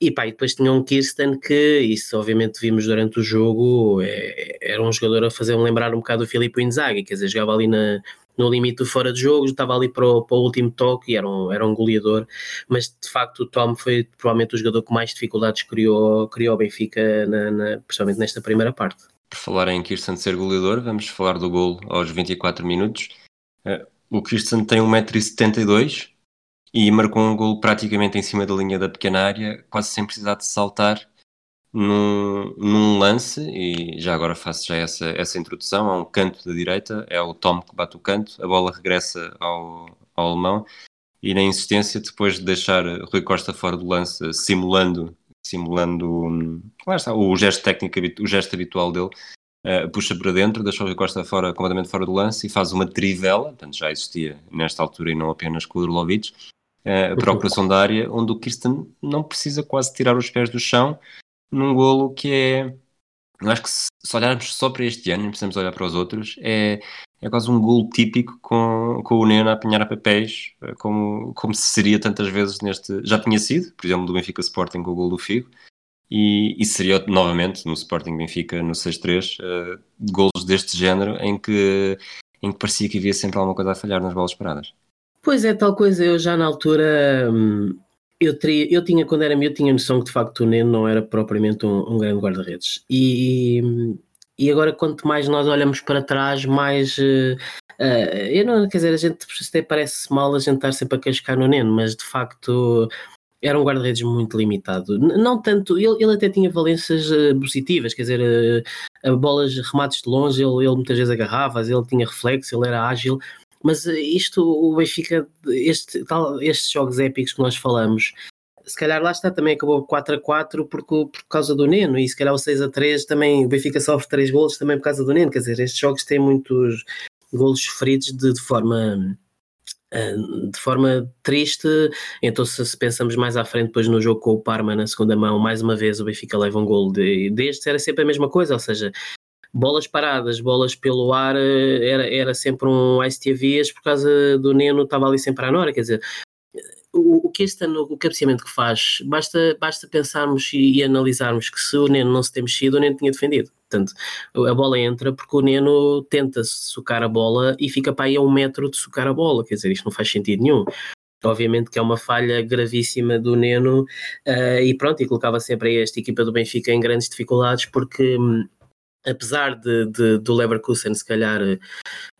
E pá, e depois tinha um Kirsten que, isso obviamente vimos durante o jogo, é, era um jogador a fazer-me lembrar um bocado o Filipe Inzaghi, quer dizer, jogava ali na, no limite do fora de jogo, estava ali para o, para o último toque e era um, era um goleador, mas de facto o Tom foi provavelmente o jogador que mais dificuldades criou, criou o Benfica, na, na, principalmente nesta primeira parte. Por falar em Kirsten ser goleador, vamos falar do gol aos 24 minutos. O Christian tem 1,72m e marcou um gol praticamente em cima da linha da pequena área, quase sem precisar de saltar num, num lance, e já agora faço já essa, essa introdução, há um canto da direita, é o Tom que bate o canto, a bola regressa ao, ao alemão, e na insistência, depois de deixar Rui Costa fora do lance, simulando, simulando hum, lá está, o gesto técnico, o gesto habitual dele, uh, puxa para dentro, deixa o Rui Costa fora, completamente fora do lance e faz uma trivela, portanto já existia nesta altura e não apenas com o Drolovic, uh, para o coração da área, onde o Kirsten não precisa quase tirar os pés do chão, num golo que é. Eu acho que se, olharmos só para este ano, não precisamos olhar para os outros, é, é quase um golo típico com, com o Neno a apanhar a papéis, eh, como, como se seria tantas vezes neste. Já tinha sido, por exemplo, do Benfica Sporting com o golo do Figo, e, e seria novamente no Sporting Benfica no 6-3 uh, golos deste género em que, em que parecia que havia sempre alguma coisa a falhar nas bolas paradas. Pois é, tal coisa, eu já na altura hum, eu, teria, eu tinha, quando era meu, tinha noção que de facto o Neno não era propriamente um, um grande guarda-redes. E, e agora, quanto mais nós olhamos para trás, mais. Uh, eu não, quer dizer, a gente até parece mal a gente estar sempre a cascar no Neno, mas de facto era um guarda-redes muito limitado. Não tanto, ele, ele até tinha valências uh, positivas, quer dizer, uh, bolas, remates de longe, ele, ele muitas vezes agarrava, ele tinha reflexo, ele era ágil, mas isto, o Benfica, este, tal, estes jogos épicos que nós falamos, se calhar lá está, também acabou 4 a 4 por, por causa do Neno, e se calhar o 6 a 3 também, o Benfica sofre 3 golos também por causa do Neno, quer dizer, estes jogos têm muitos golos sofridos de, de forma eh, de forma triste. Então, se pensamos mais à frente, depois no jogo com o Parma na segunda mão, mais uma vez o Benfica leva um gol de, era sempre a mesma coisa, ou seja, bolas paradas, bolas pelo ar, eh, era, era sempre um ICTVs por causa do Neno, estava ali sempre à Nora, quer dizer, o, que este ano, o cabeceamento que faz, basta, basta pensarmos e, e, analisarmos que se o Neno não se tem mexido, o Neno tinha defendido. Portanto, a bola entra porque o Neno tenta socar a bola e fica para aí a um metro de socar a bola. Quer dizer, isto não faz sentido nenhum. Obviamente que é uma falha gravíssima do Neno uh, e pronto, e colocava sempre esta equipa do Benfica em grandes dificuldades porque hum, apesar de, de, do Leverkusen se calhar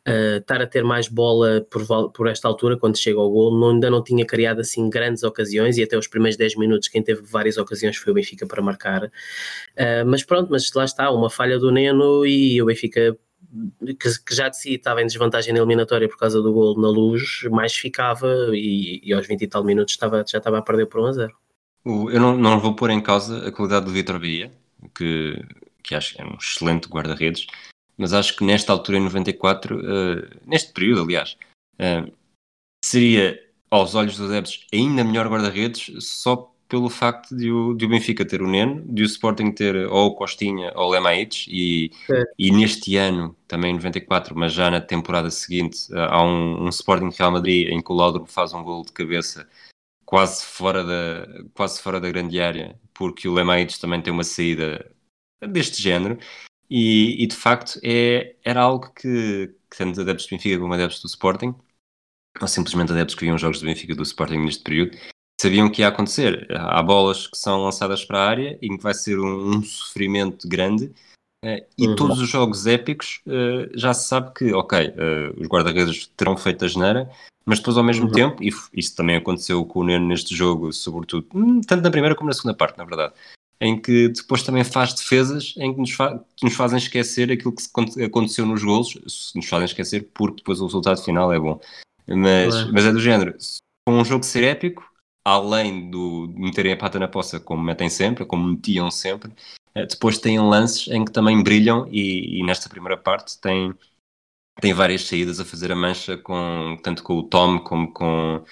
uh, estar a ter mais bola por, por esta altura, quando chega ao gol, não, ainda não tinha criado assim grandes ocasiões e até os primeiros 10 minutos quem teve várias ocasiões foi o Benfica para marcar. Uh, mas pronto, mas lá está, uma falha do Neno e o Benfica que, que, já de si estava em desvantagem na eliminatória por causa do gol na luz, mais ficava e, e aos 20 e tal minutos estava, já estava a perder por 1 a 0. Eu não, não vou pôr em causa a qualidade do Vitor Bahia, que, que acho que é um excelente guarda-redes, mas acho que nesta altura, em 94, uh, eh, neste período, aliás, uh, seria, aos olhos dos adeptos, ainda melhor guarda-redes só pelo facto de o, de o Benfica ter o Neno, de o Sporting ter ou o Costinha ou o Lemaites, e, e neste ano, também em 94, mas já na temporada seguinte, uh, há um, um Sporting Real Madrid em que o Laudrup faz um gol de cabeça quase fora da, quase fora da grande área, porque o Lemaites também tem uma saída deste género, e, e de facto é, era algo que, que tanto adeptos do Benfica como adeptos do Sporting, ou simplesmente adeptos que viam jogos do Benfica e do Sporting neste período, sabiam que ia acontecer. Há bolas que são lançadas para a área e que vai ser um, um sofrimento grande. Uh, e uhum. todos os jogos épicos uh, já se sabe que, ok, uh, os guarda-redes terão feito a geneira, mas depois ao mesmo uhum. tempo, e isso também aconteceu com o Neno neste jogo, sobretudo, tanto na primeira como na segunda parte, na verdade, em que depois também faz defesas em que nos, fa que nos fazem esquecer aquilo que aconteceu nos golos, nos fazem esquecer porque depois o resultado final é bom. Mas, mas é do género, com um jogo ser épico, além do de meterem a pata na poça como metem sempre, como metiam sempre, eh, depois têm lances em que também brilham e, e nesta primeira parte tem, tem várias saídas a fazer a mancha com tanto com o Tom como com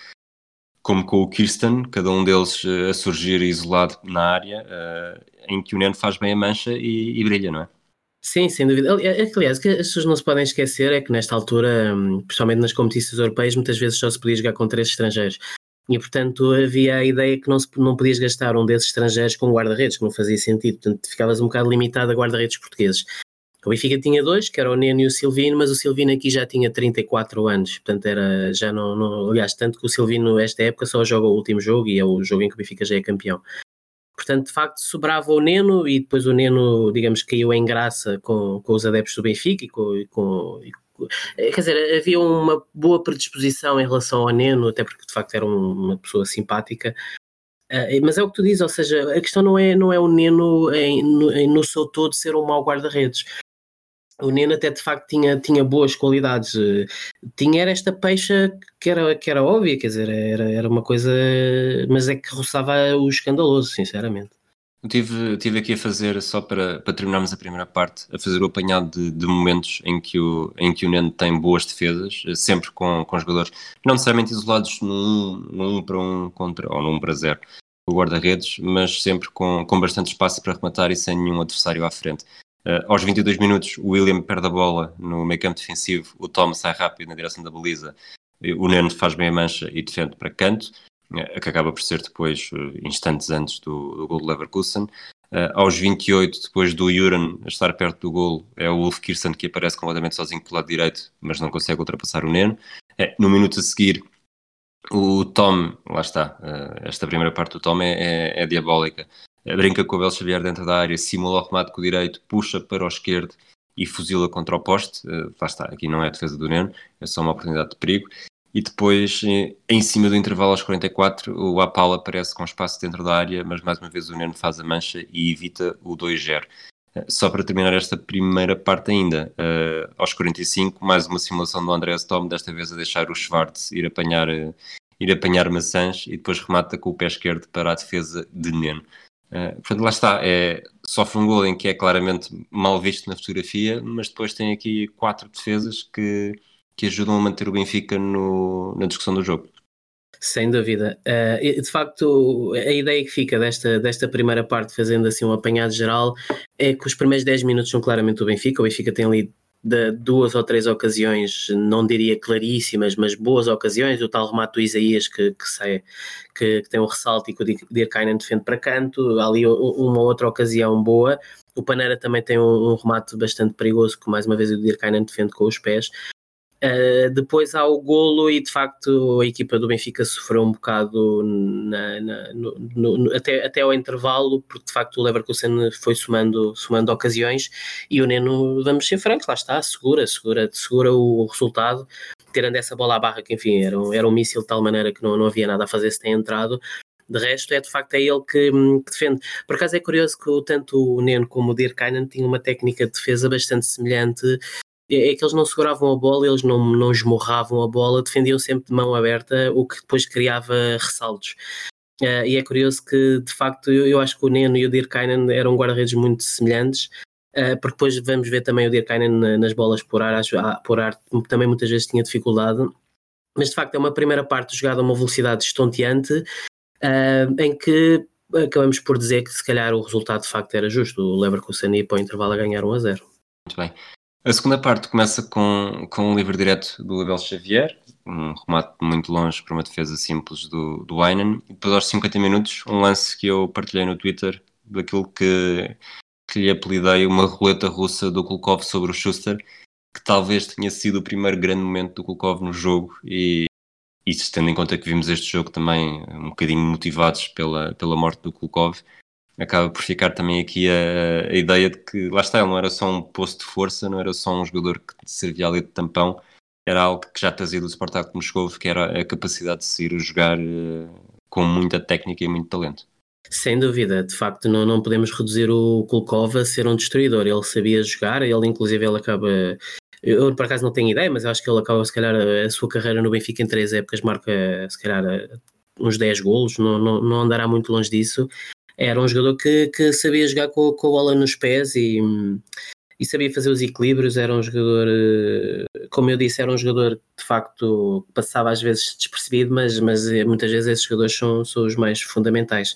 como com o Kirsten, cada um deles uh, a surgir isolado na área, uh, em que o Neno faz bem a mancha e, e, brilha, não é? Sim, sem dúvida. Aliás, o que as pessoas não se podem esquecer é que nesta altura, hum, principalmente nas competições europeias, muitas vezes só se podia jogar com três estrangeiros. E, portanto, havia a ideia que não, se, não podias gastar um desses estrangeiros com guarda-redes, que não fazia sentido. Portanto, ficavas um bocado limitado a guarda-redes portugueses. O Benfica tinha dois, que era o Neno e o Silvino, mas o Silvino aqui já tinha 34 anos, portanto era já não, não aliás, tanto que o Silvino esta época só joga o último jogo e é o jogo em que o Benfica já é campeão. Portanto, de facto, sobrava o Neno e depois o Neno, digamos, caiu em graça com, com os adeptos do Benfica e com, e com, e com, quer dizer, havia uma boa predisposição em relação ao Neno, até porque de facto era um, uma pessoa simpática, Uh, mas é o que tu dizes, ou seja, a questão não é, não é o Neno em, no, no seu todo ser um mau guarda-redes o Neno até de facto tinha, tinha boas qualidades. Tinha era esta peixa que era, que era óbvia, quer dizer, era, era uma coisa, mas é que roçava o escandaloso, sinceramente. Tive, tive aqui a fazer, só para, para terminarmos a primeira parte, a fazer o apanhado de, de momentos em que, o, em que o Neno tem boas defesas, sempre com, com jogadores não necessariamente isolados num, num um para um contra, ou num para zero, o guarda-redes, mas sempre com, com bastante espaço para rematar e sem nenhum adversário à frente. Uh, aos 22 minutos, o William perde a bola no meio campo defensivo, o Tom sai rápido na direção da baliza, o Neno faz bem a mancha e defende para canto, uh, que acaba por ser depois, uh, instantes antes do, do gol do Leverkusen. aos 28, depois do Juran estar perto do gol, é o Wolf Kirsten que aparece completamente sozinho pelo lado direito, mas não consegue ultrapassar o Neno. no minuto a seguir, o Tom, lá está, esta primeira parte do Tom é, é, é diabólica brinca com o Abel Xavier dentro da área, simula o remate com o direito, puxa para o esquerdo e fuzila contra o poste. Uh, lá está, aqui não é a defesa do Neno, é só uma oportunidade de perigo. E depois, eh, em cima do intervalo aos 44, o Apala aparece com espaço dentro da área, mas mais uma vez o Neno faz a mancha e evita o 2-0. Eh, só para terminar esta primeira parte ainda, uh, aos 45, mais uma simulação do André Tom, desta vez a deixar o Schwartz ir apanhar, uh, ir apanhar maçãs e depois remata com o pé esquerdo para a defesa de Neno. Uh, portanto, lá está, é, sofre um gol em que é claramente mal visto na fotografia, mas depois tem aqui quatro defesas que, que ajudam a manter o Benfica no, na discussão do jogo. Sem dúvida. Uh, de facto, a ideia que fica desta, desta primeira parte, fazendo assim um apanhado geral, é que os primeiros 10 minutos são claramente o Benfica. O Benfica tem ali de duas ou três ocasiões, não diria claríssimas, mas boas ocasiões, o tal remate do Isaías que, que, sai, que, que tem um ressalto e que o Dirkainen defende para canto, ali uma outra ocasião boa, o Panera também tem um, um remate bastante perigoso, que mais uma vez o Dirkainen defende com os pés, Uh, depois há o golo e de facto a equipa do Benfica sofreu um bocado na, na, no, no, até, até ao intervalo, porque de facto o Leverkusen foi somando, somando ocasiões e o Neno, vamos ser francos, lá está, segura, segura, segura o resultado, tirando essa bola à barra que enfim era, era um míssil de tal maneira que não, não havia nada a fazer se tem entrado. De resto, é de facto é ele que, que defende. Por acaso é curioso que tanto o Neno como o Dirkainen tinham uma técnica de defesa bastante semelhante é, é que eles não seguravam a bola, eles não, não esmorravam a bola, defendiam sempre de mão aberta, o que depois criava ressaltos. Uh, e é curioso que, de facto, eu, eu acho que o Neno e o Dirkainen eram guarda-redes muito semelhantes, uh, porque depois vamos ver também o Dirkainen nas bolas por ar, por ar também muitas vezes tinha dificuldade, mas de facto é uma primeira parte jogada a uma velocidade estonteante, uh, em que acabamos por dizer que se calhar o resultado de facto era justo, o Leverkusen ia para o intervalo a ganhar 1 a 0. Muito bem. A segunda parte começa com, com um livre direto do Abel Xavier, um remate muito longe para uma defesa simples do, do Einen, e depois aos 50 minutos, um lance que eu partilhei no Twitter, daquilo que, que lhe apelidei uma roleta russa do Kulkov sobre o Schuster, que talvez tenha sido o primeiro grande momento do Kulkov no jogo, e isso tendo em conta que vimos este jogo também um bocadinho motivados pela, pela morte do Kulkov, acaba por ficar também aqui a, a, ideia de que, lá está, ele não era só um posto de força, não era só um jogador que servia ali de tampão, era algo que já trazia do Spartak Moscou, que era a capacidade de sair a jogar uh, com muita técnica e muito talento. Sem dúvida, de facto não, não podemos reduzir o Kulkov a ser um destruidor, ele sabia jogar, ele inclusive ele acaba, eu por acaso não tenho ideia, mas acho que ele acaba se calhar a sua carreira no Benfica em três épocas marca se calhar uns 10 golos, não, não, não andará muito longe disso, era um jogador que, que sabia jogar com, com a bola nos pés e, e sabia fazer os equilíbrios. Era um jogador, eh, como eu disse, era um jogador de facto passava às vezes despercebido, mas, mas eh, muitas vezes esses jogadores são, são os mais fundamentais.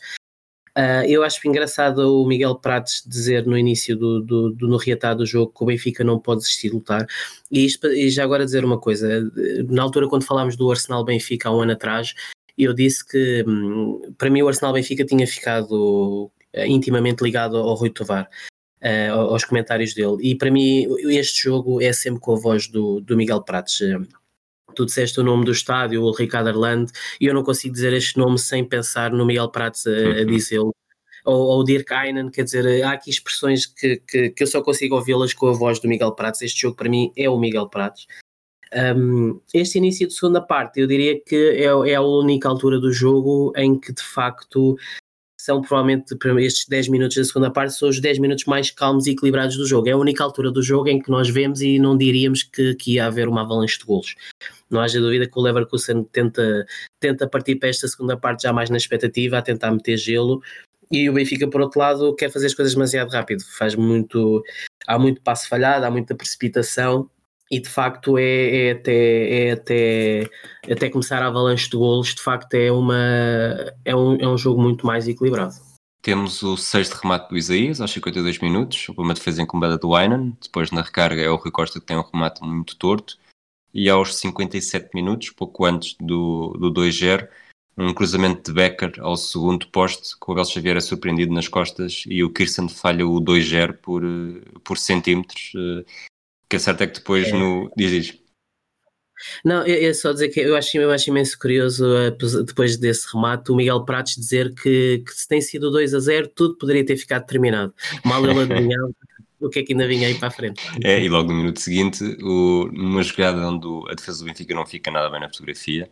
Uh, eu acho engraçado o Miguel Prates dizer no início do, do, do, no do jogo que o Benfica não pode desistir de lutar. E, isto, e já agora dizer uma coisa: na altura, quando falámos do Arsenal Benfica há um ano atrás, eu disse que hum, para mim o Arsenal Benfica tinha ficado eh, intimamente ligado ao Rui Tovar. Uh, aos comentários dele, e para mim este jogo é sempre com a voz do, do Miguel Prates. Tu disseste o nome do estádio, o Ricardo Arland, e eu não consigo dizer este nome sem pensar no Miguel Prates a, a uhum. dizê-lo ou, ou Dirk Einen, quer dizer, há aqui expressões que, que, que eu só consigo ouvi-las com a voz do Miguel Prates. Este jogo para mim é o Miguel Prates. Um, este início de segunda parte, eu diria que é, é, a única altura do jogo em que de facto são provavelmente estes 10 minutos da segunda parte são os 10 minutos mais calmos e equilibrados do jogo. É a única altura do jogo em que nós vemos e não diríamos que, que ia haver uma avalanche de golos. Não haja dúvida que o Leverkusen tenta, tenta partir para esta segunda parte já mais na expectativa, a tentar meter gelo, e o Benfica, por outro lado, quer fazer as coisas demasiado rápido. Faz muito, há muito passo falhado, há muita precipitação e de facto é, é, até, é até, até começar a avalanche de golos, de facto é, uma, é, um, é um jogo muito mais equilibrado. Temos o sexto remate do Isaías aos 52 minutos, uma defesa incomodada do Aynan, depois na recarga é o Rui Costa que tem um remate muito torto, e aos 57 minutos, pouco antes do, do 2-0, um cruzamento de Becker ao segundo poste, com o Abel Xavier é surpreendido nas costas e o Kirsten falha o 2-0 por, por centímetros, eh, que é certo é que depois é. no. Diz, diz. Não, é, é só dizer que eu acho, eu acho imenso curioso, eh, depois desse remate, o Miguel Prates dizer que, que se tem sido 2 a 0, tudo poderia ter ficado terminado. Mal ele adivinhava *laughs* o que é que ainda vinha aí para a frente. É, e logo no minuto seguinte, o, numa jogada onde a defesa do Benfica não fica nada bem na fotografia,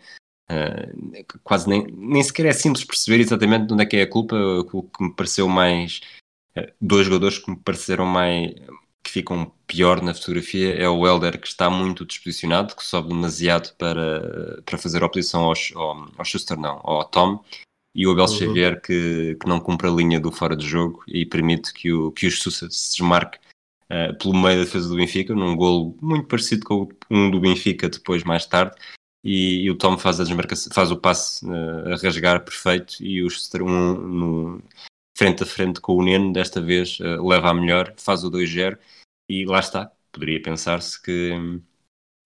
uh, quase nem, nem sequer é simples perceber exatamente onde é que é a culpa. O que me pareceu mais. Uh, dois jogadores que me pareceram mais que ficam pior na fotografia é o Helder que está muito disposicionado, que sobe demasiado para, para fazer oposição ao, ao, ao Schuster, não, ao Tom, e o Abel uhum. Xavier que, que não cumpre a linha do fora de jogo e permite que o, que o Schuster se desmarque uh, pelo meio da defesa do Benfica, num golo muito parecido com um do Benfica depois mais tarde, e, e o Tom faz, a desmarcação, faz o passe uh, a rasgar perfeito e o Schuster um, no, frente a frente com o Neno, desta vez uh, leva a melhor, faz o 2-0 e lá está. Poderia pensar-se que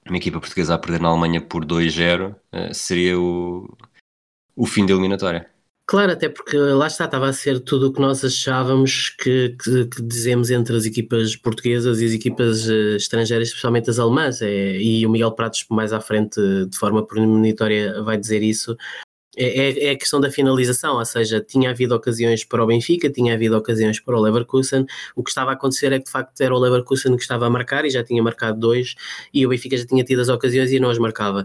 uma equipa portuguesa a perder na Alemanha por 2-0 uh, seria o, o fim da eliminatória. Claro, até porque lá está, estava a ser tudo o que nós achávamos que, que, que dizemos entre as equipas portuguesas e as equipas estrangeiras, especialmente as alemãs, é, e o Miguel Pratos mais à frente, de forma premonitória, vai dizer isso, é, é, é, a questão da finalização, ou seja, tinha havido ocasiões para o Benfica, tinha havido ocasiões para o Leverkusen, o que estava a acontecer é que de facto era o Leverkusen que estava a marcar e já tinha marcado dois, e o Benfica já tinha tido as ocasiões e não as marcava.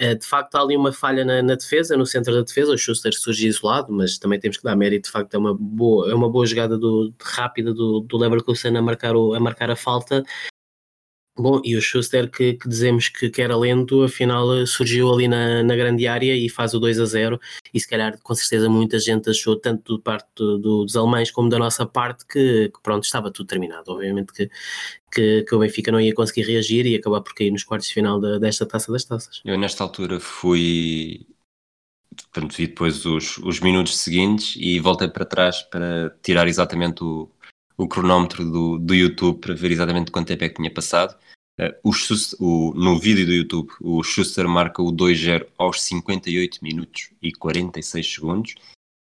Eh, de facto, há ali uma falha na, na, defesa, no centro da defesa. O Schuster surge isolado, mas também temos que dar mérito. De facto, é uma boa, é uma boa jogada do, rápida do, do Leverkusen a marcar, o, a marcar a falta. Bom, e o Schuster que, que, dizemos que, que, era lento, afinal eh, surgiu ali na, na grande área e faz o 2 a 0 e se calhar com certeza muita gente achou tanto de parte do, do, dos alemães como da nossa parte que, que, pronto, estava tudo terminado, obviamente que, que, o Benfica não ia conseguir reagir e acabar por cair nos quartos de final da, desta Taça das Taças. Eu nesta altura fui portanto vi depois os, os minutos seguintes e voltei para trás para tirar exatamente o, o cronómetro do, do YouTube para ver exatamente quanto tempo é que tinha passado Uh, o, o, no vídeo do YouTube, o Schuster marca o 2-0 aos 58 minutos e 46 segundos,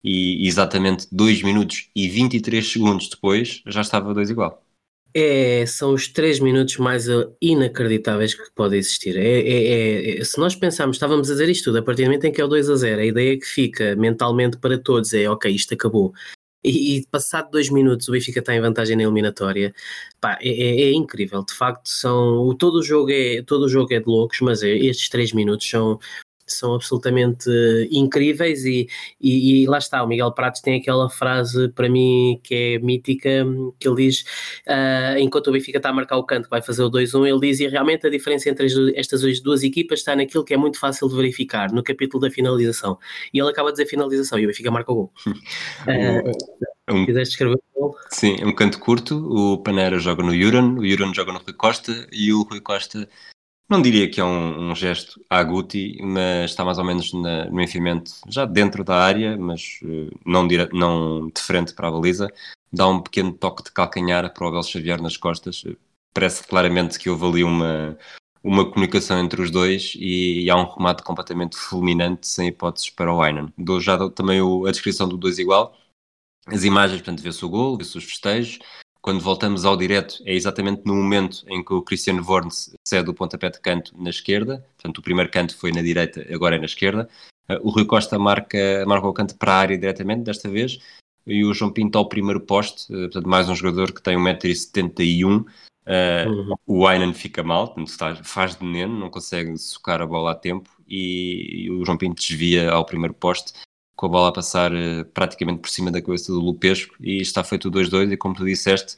e exatamente 2 minutos e 23 segundos depois já estava 2 igual. É, são os 3 minutos mais inacreditáveis que podem existir. É, é, é, se nós pensarmos, estávamos a dizer isto tudo, a partir do momento em que é o 2 a 0, a ideia que fica mentalmente para todos é ok, isto acabou e, passado dois minutos o Benfica está em vantagem na eliminatória, pá, é, é, é, incrível, de facto são, todo o jogo é, todo o jogo é de loucos, mas é, estes três minutos são, são absolutamente incríveis e, e, e, lá está, o Miguel Pratos tem aquela frase para mim que é mítica, que ele diz, uh, enquanto o Benfica está a marcar o canto, vai fazer o 2-1, ele diz, e realmente a diferença entre estas duas equipas está naquilo que é muito fácil de verificar, no capítulo da finalização. E ele acaba de dizer finalização e o Benfica marca o gol. *laughs* Uh, um, quiseste escrever? Sim, é um canto curto, o Panera joga no Juran, o Juran joga no Rui Costa e o Rui Costa não diria que é um, um gesto à Guti, mas está mais ou menos na, no enfiamento, já dentro da área, mas uh, não, dire, não de frente para a baliza. Dá um pequeno toque de calcanhar para o Abel Xavier nas costas. Parece claramente que houve ali uma, uma comunicação entre os dois e, e há um remate completamente fulminante, sem hipóteses para o Aynan. Dou já também o, a descrição do 2 igual. As imagens, portanto, vê-se o gol, vê-se os festejos, quando voltamos ao direto, é exatamente no momento em que o Cristiano Vorns cede o pontapé de canto na esquerda, portanto, o primeiro canto foi na direita, agora é na esquerda. Uh, o Rui Costa marca, marca o canto para a área diretamente, desta vez, e o João Pinto ao primeiro poste, uh, portanto, mais um jogador que tem 1,71m. Uh, uhum. O Aynan fica mal, faz de neno, não consegue socar a bola a tempo e, e o João Pinto desvia ao primeiro poste com a bola a passar uh, praticamente por cima da cabeça do Lupesco e está feito o 2-2 e como tu disseste,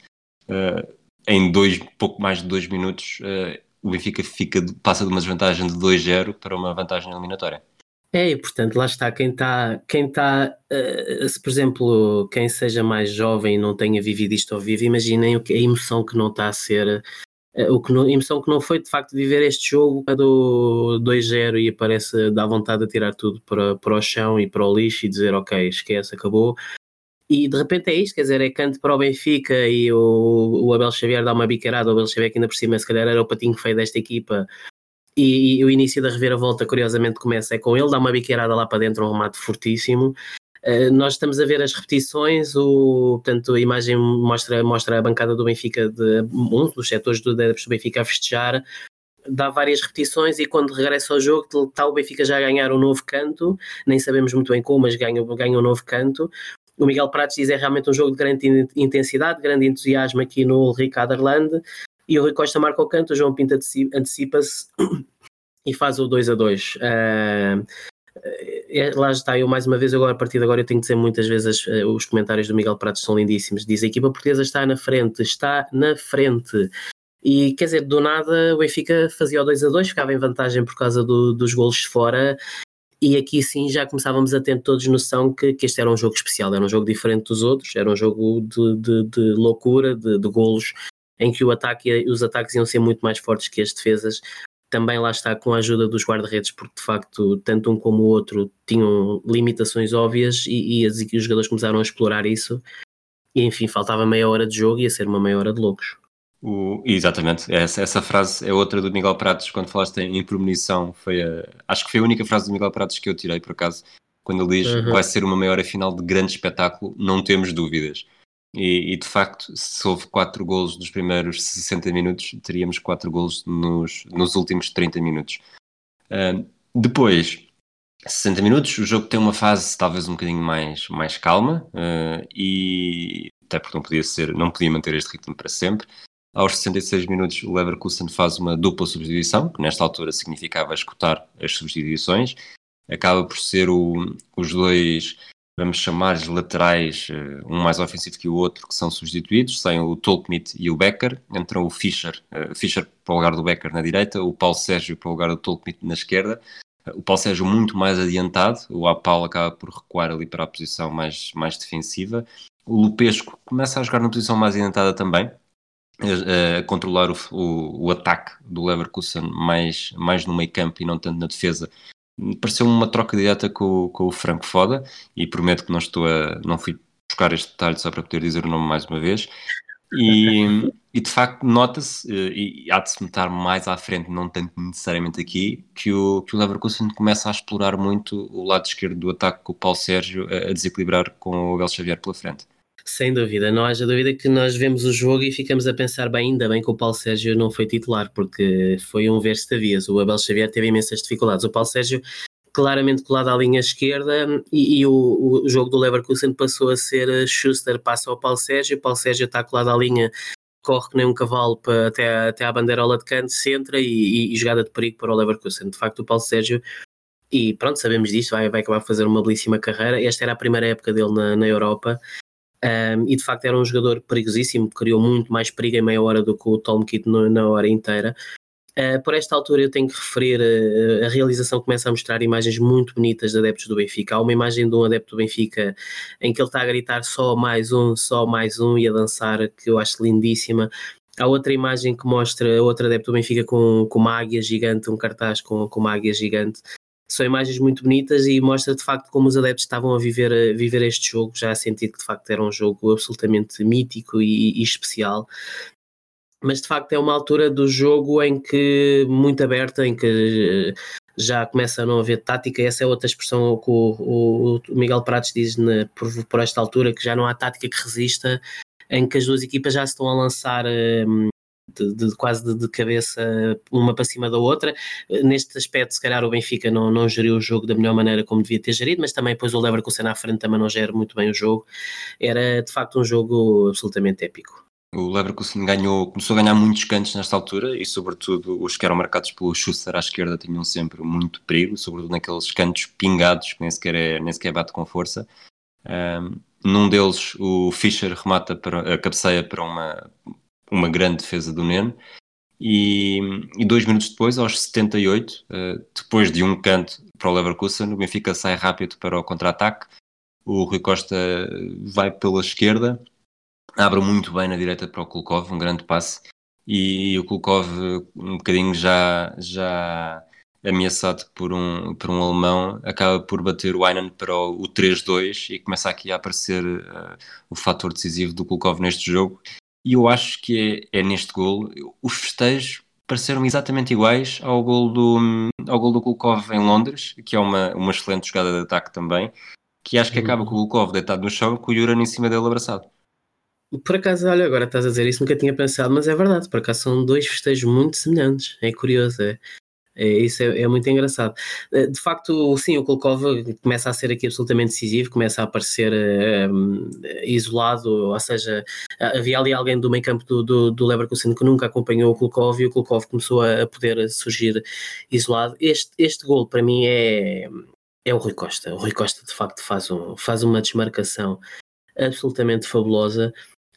uh, em dois, pouco mais de dois minutos uh, o Benfica fica, passa de uma desvantagem de 2-0 para uma vantagem eliminatória. É, e portanto, lá está, quem está, quem está se por exemplo, quem seja mais jovem e não tenha vivido isto ao vivo, imaginem a emoção que não está a ser o que não, a emoção que não foi de facto viver este jogo do 2-0 e aparece, dá vontade de tirar tudo para, para o chão e para o lixo e dizer ok, esquece, acabou. E de repente é isto, quer dizer, é canto para o Benfica e o, o Abel Xavier dá uma biqueirada, o Abel Xavier que ainda por cima se calhar era o patinho feio desta equipa e, e, o início da reviravolta curiosamente começa é com ele, dá uma biqueirada lá para dentro, um remate fortíssimo Uh, nós estamos a ver as repetições, o, portanto, a imagem mostra, mostra a bancada do Benfica, de um dos setores do, do Benfica a festejar, dá várias repetições e quando regressa ao jogo está o Benfica já a ganhar um novo canto, nem sabemos muito bem como, mas ganha, ganha um novo canto. O Miguel Pratos diz é realmente um jogo de grande intensidade, grande entusiasmo aqui no Ricardo Arlande e o Rui Costa marca o canto, o João Pinto antecipa-se *coughs* e faz o 2 a 2. Uh, é, lá está, eu mais uma vez, agora, a partir de agora, eu tenho que dizer muitas vezes uh, os comentários do Miguel Pratos são lindíssimos. Diz a equipa portuguesa está na frente, está na frente. E quer dizer, do nada o Benfica fazia o 2 a 2, ficava em vantagem por causa do, dos golos de fora. E aqui sim já começávamos a ter todos noção que, que este era um jogo especial, era um jogo diferente dos outros, era um jogo de, de, de loucura, de, de golos, em que o ataque, os ataques iam ser muito mais fortes que as defesas também lá está com a ajuda dos guarda-redes, porque de facto tanto um como o outro tinham limitações óbvias e, e, as, e os jogadores começaram a explorar isso. E enfim, faltava meia hora de jogo e ia ser uma meia hora de loucos. O, exatamente, essa, essa frase é outra do Miguel Pratos, quando falaste em premonição, foi a, acho que foi a única frase do Miguel Pratos que eu tirei por acaso. quando ele diz uhum. vai ser uma maior final de grande espetáculo, não temos dúvidas. E, e, de facto, se houve 4 golos nos primeiros 60 minutos, teríamos 4 golos nos, nos últimos 30 minutos. Uh, depois, 60 minutos, o jogo tem uma fase talvez um bocadinho mais, mais calma uh, e até porque não podia ser, não podia manter este ritmo para sempre. Aos 66 minutos, o Leverkusen faz uma dupla substituição, que nesta altura significava escutar as substituições. Acaba por ser o, os dois, vamos chamar laterais, eh, um mais ofensivo que o outro, que são substituídos. Saem o Tolkmit e o Becker. Entram o Fischer, uh, Fischer para o lugar do Becker na direita, o Paulo Sérgio para o lugar do Tolkmit na esquerda. O Paulo Sérgio muito mais adiantado, o Apal acaba por recuar ali para a posição mais, mais defensiva. O Lupesco começa a jogar na posição mais adiantada também, a, controlar o, o, o, ataque do Leverkusen mais, mais no meio campo e não tanto na defesa. Pareceu uma troca direta com, com o Franco Foda e prometo que não estou a, não fui buscar este detalhe só para poder dizer o nome mais uma vez. E, *laughs* e de facto nota-se, eh, e há de se notar mais à frente, não tanto necessariamente aqui, que o, que o Leverkusen começa a explorar muito o lado esquerdo do ataque com o Paulo Sérgio a, a desequilibrar com o Abel Xavier pela frente. Sem dúvida, não haja dúvida que nós vemos o jogo e ficamos a pensar bem, ainda bem que o Paulo Sérgio não foi titular, porque foi um ver estavias. O Abel Xavier teve imensas dificuldades. O Paulo Sérgio claramente colado à linha esquerda e, e o, o, jogo do Leverkusen passou a ser eh, Schuster passa ao Paulo Sérgio, Paulo Sérgio está colado à linha, corre que nem um cavalo para, até, até à bandeirola de canto, centra e, e, e jogada de perigo para o Leverkusen. De facto, o Paulo Sérgio e pronto, sabemos disto, vai, vai acabar a fazer uma belíssima carreira. Esta era a primeira época dele na, na Europa um, e de facto era um jogador perigosíssimo, criou muito mais perigo em meia hora do que o Tom Kidd na hora inteira. Uh, por esta altura eu tenho que referir, uh, a realização começa a mostrar imagens muito bonitas de adeptos do Benfica. Há uma imagem de um adepto do Benfica em que ele está a gritar só mais um, só mais um e a dançar, que eu acho lindíssima. Há outra imagem que mostra outro adepto do Benfica com, com uma águia gigante, um cartaz com, com uma águia gigante são imagens muito bonitas e mostra de facto como os adeptos estavam a viver, a viver este jogo, já a sentir que de facto era um jogo absolutamente mítico e, e especial. Mas de facto é uma altura do jogo em que muito aberta, em que eh, já começa a não haver tática, essa é outra expressão que o, o Miguel Pratos diz na, por, por, esta altura, que já não há tática que resista, em que as duas equipas já se estão a lançar um, de, de quase de, de, cabeça uma para cima da outra. Neste aspecto, se calhar o Benfica não, não geriu o jogo da melhor maneira como devia ter gerido, mas também depois o Leverkusen à frente também não gera muito bem o jogo. Era de facto um jogo absolutamente épico. O Leverkusen ganhou, começou a ganhar muitos cantos nesta altura e, sobretudo, os que eram marcados pelo Schuster à esquerda tinham sempre muito perigo, sobretudo naqueles cantos pingados que nem sequer, é, nem sequer bate com força. Um, num deles, o Fischer remata para, a cabeceia para uma, uma grande defesa do Neno. E, e, dois minutos depois, aos 78, uh, eh, depois de um canto para o Leverkusen, o Benfica sai rápido para o contra-ataque. O Rui Costa vai pela esquerda, abre muito bem na direita para o Kulkov, um grande passe. E, o Kulkov, um bocadinho já, já ameaçado por um, por um alemão, acaba por bater o Einan para o, o 3-2 e começa aqui a aparecer uh, o fator decisivo do Kulkov neste jogo e eu acho que é, é neste gol. Os festejos pareceram exatamente iguais ao gol do, ao gol do Kulkov em Londres, que é uma, uma excelente jogada de ataque também, que acho que acaba com o Kulkov deitado no chão com o Juran em cima dele abraçado. Por acaso, olha, agora estás a dizer isso, nunca tinha pensado, mas é verdade, por acaso são dois festejos muito semelhantes, é curioso, é. É, isso é, é, muito engraçado. Eh, de facto, sim, o Kulkov começa a ser aqui absolutamente decisivo, começa a aparecer um, isolado, ou seja, havia ali alguém do meio campo do, do, do Leverkusen que nunca acompanhou o Kulkov e o Kulkov começou a, poder surgir isolado. Este, este gol para mim é, é o Rui Costa. O Rui Costa de facto faz, um, faz uma desmarcação absolutamente fabulosa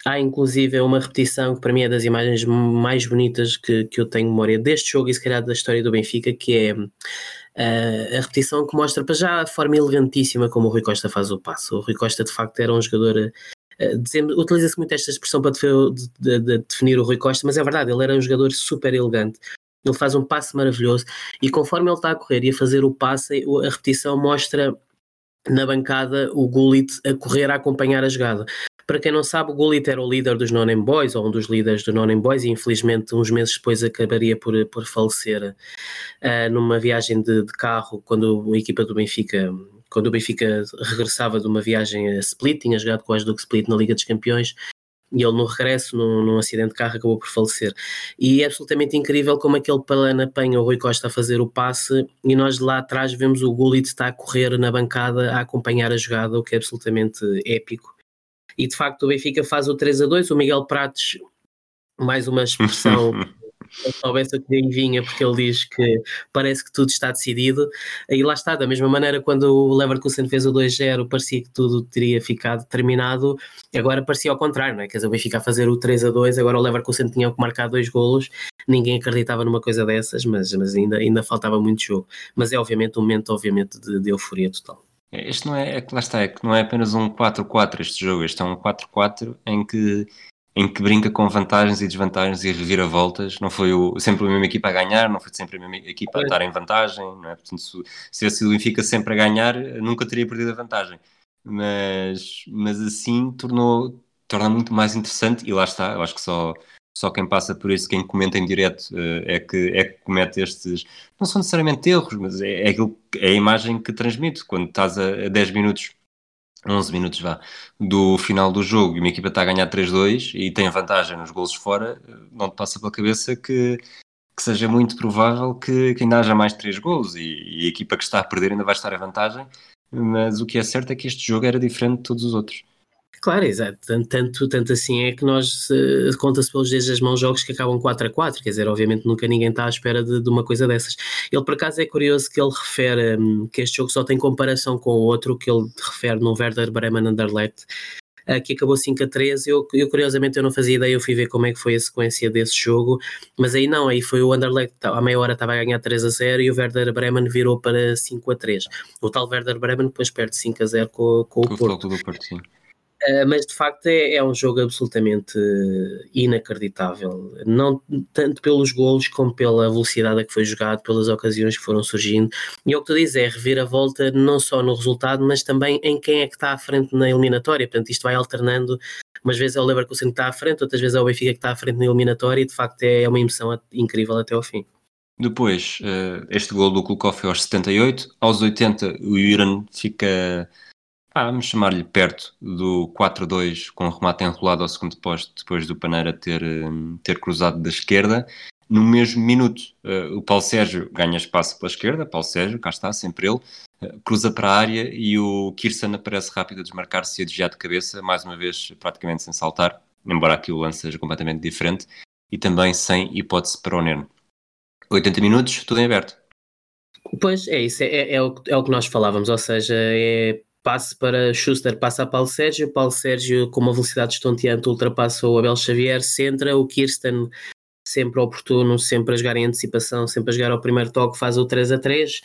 Há inclusive uma repetição que para mim é das imagens mais bonitas que, que eu tenho memória deste jogo e se calhar da história do Benfica, que é uh, a repetição que mostra para já a forma elegantíssima como o Rui Costa faz o passo. O Rui Costa de facto era um jogador. Uh, Utiliza-se muito esta expressão para de, de, de definir o Rui Costa, mas é verdade, ele era um jogador super elegante. Ele faz um passe maravilhoso e conforme ele está a correr e a fazer o passe, a repetição mostra na bancada o Gullit a correr a acompanhar a jogada. Para quem não sabe, o Gullit era o líder dos Non Boys, ou um dos líderes do Non Boys, e infelizmente uns meses depois acabaria por, por falecer uh, numa viagem de, de, carro, quando a equipa do Benfica quando o Benfica regressava de uma viagem a Split, tinha jogado com o Asduk Split na Liga dos Campeões, e ele no regresso, num, num, acidente de carro, acabou por falecer. E é absolutamente incrível como aquele Palana apanha o Rui Costa a fazer o passe e nós lá atrás vemos o Gullit está a correr na bancada a acompanhar a jogada, o que é absolutamente épico. E de facto o Benfica faz o 3 a 2, o Miguel Prates, mais uma expressão *laughs* eu soubesse o que vinha, porque ele diz que parece que tudo está decidido. E lá está, da mesma maneira, quando o Leverkusen fez o 2-0, parecia que tudo teria ficado terminado, agora parecia ao contrário, não é? Quer dizer, o Benfica a fazer o 3-2, agora o Leverkusen tinha que marcar dois golos, ninguém acreditava numa coisa dessas, mas, mas ainda, ainda faltava muito jogo. Mas é obviamente um momento, obviamente, de, de euforia total. Este não é, é que lá está, é que não é apenas um 4-4 este jogo, este é um 4-4 em que em que brinca com vantagens e desvantagens e reviravoltas. Não foi o, sempre a mesma equipa a ganhar, não foi sempre a mesma equipa a estar em vantagem. Não é? Portanto, se, se tivesse sido o Benfica sempre a ganhar, nunca teria perdido a vantagem. Mas, mas assim tornou, torna muito mais interessante e lá está, eu acho que só, só quem passa por isso, quem comenta em direto, eh, é que, é que comete estes, não são necessariamente erros, mas é, é, aquilo, é a imagem que transmite. Quando estás a, a 10 minutos 11 minutos vá, do final do jogo e uma equipa está a ganhar 3-2 e tem vantagem nos golos fora, não te passa pela cabeça que, que seja muito provável que, que ainda haja mais 3 golos e, e, a equipa que está a perder ainda vai estar em vantagem, mas o que é certo é que este jogo era diferente de todos os outros. Claro, exato. Tanto, tanto, assim é que nós uh, conta-se pelos dedos das mãos jogos que acabam 4 a 4, quer dizer, obviamente nunca ninguém está à espera de, de uma coisa dessas. Ele por acaso é curioso que ele refere um, que este jogo só tem comparação com o outro que ele refere no Werder Bremen Anderlecht, uh, que acabou 5 a 3. Eu, eu curiosamente eu não fazia ideia, eu fui ver como é que foi a sequência desse jogo, mas aí não, aí foi o Anderlecht, à meia hora estava a ganhar 3 a 0 e o Werder Bremen virou para 5 a 3. O tal Werder Bremen depois perde 5 a 0 com, com, com o Porto. O Porto sim. Uh, mas de facto é, é, um jogo absolutamente inacreditável, não tanto pelos golos como pela velocidade a que foi jogado, pelas ocasiões que foram surgindo. E é o que tu dizes, é reviravolta não só no resultado, mas também em quem é que está à frente na eliminatória. Portanto, isto vai alternando. Umas vezes é o Leverkusen que está à frente, outras vezes é o Benfica que está à frente na eliminatória, e de facto é uma emoção incrível até ao fim. Depois, uh, este gol do Klukov é aos 78, aos 80 o Iran fica ah, vamos chamar-lhe perto do 4-2 com o remate enrolado ao segundo posto depois do Paneira ter, hum, ter cruzado da esquerda. No mesmo minuto, uh, o Paulo Sérgio ganha espaço pela esquerda, Paulo Sérgio, cá está, sempre ele, uh, cruza para a área e o Kirsten aparece rápido a desmarcar-se e a desviar de cabeça, mais uma vez praticamente sem saltar, embora aqui o lance seja completamente diferente, e também sem hipótese para o Neno. 80 minutos, tudo em aberto. Pois é, isso é, é, é, o, é o que nós falávamos, ou seja, é passe para Schuster, passa a Paulo Sérgio, Paulo Sérgio com uma velocidade estonteante ultrapassa o Abel Xavier, centra, o Kirsten sempre oportuno, sempre a jogar em antecipação, sempre a jogar ao primeiro toque, faz o 3 a 3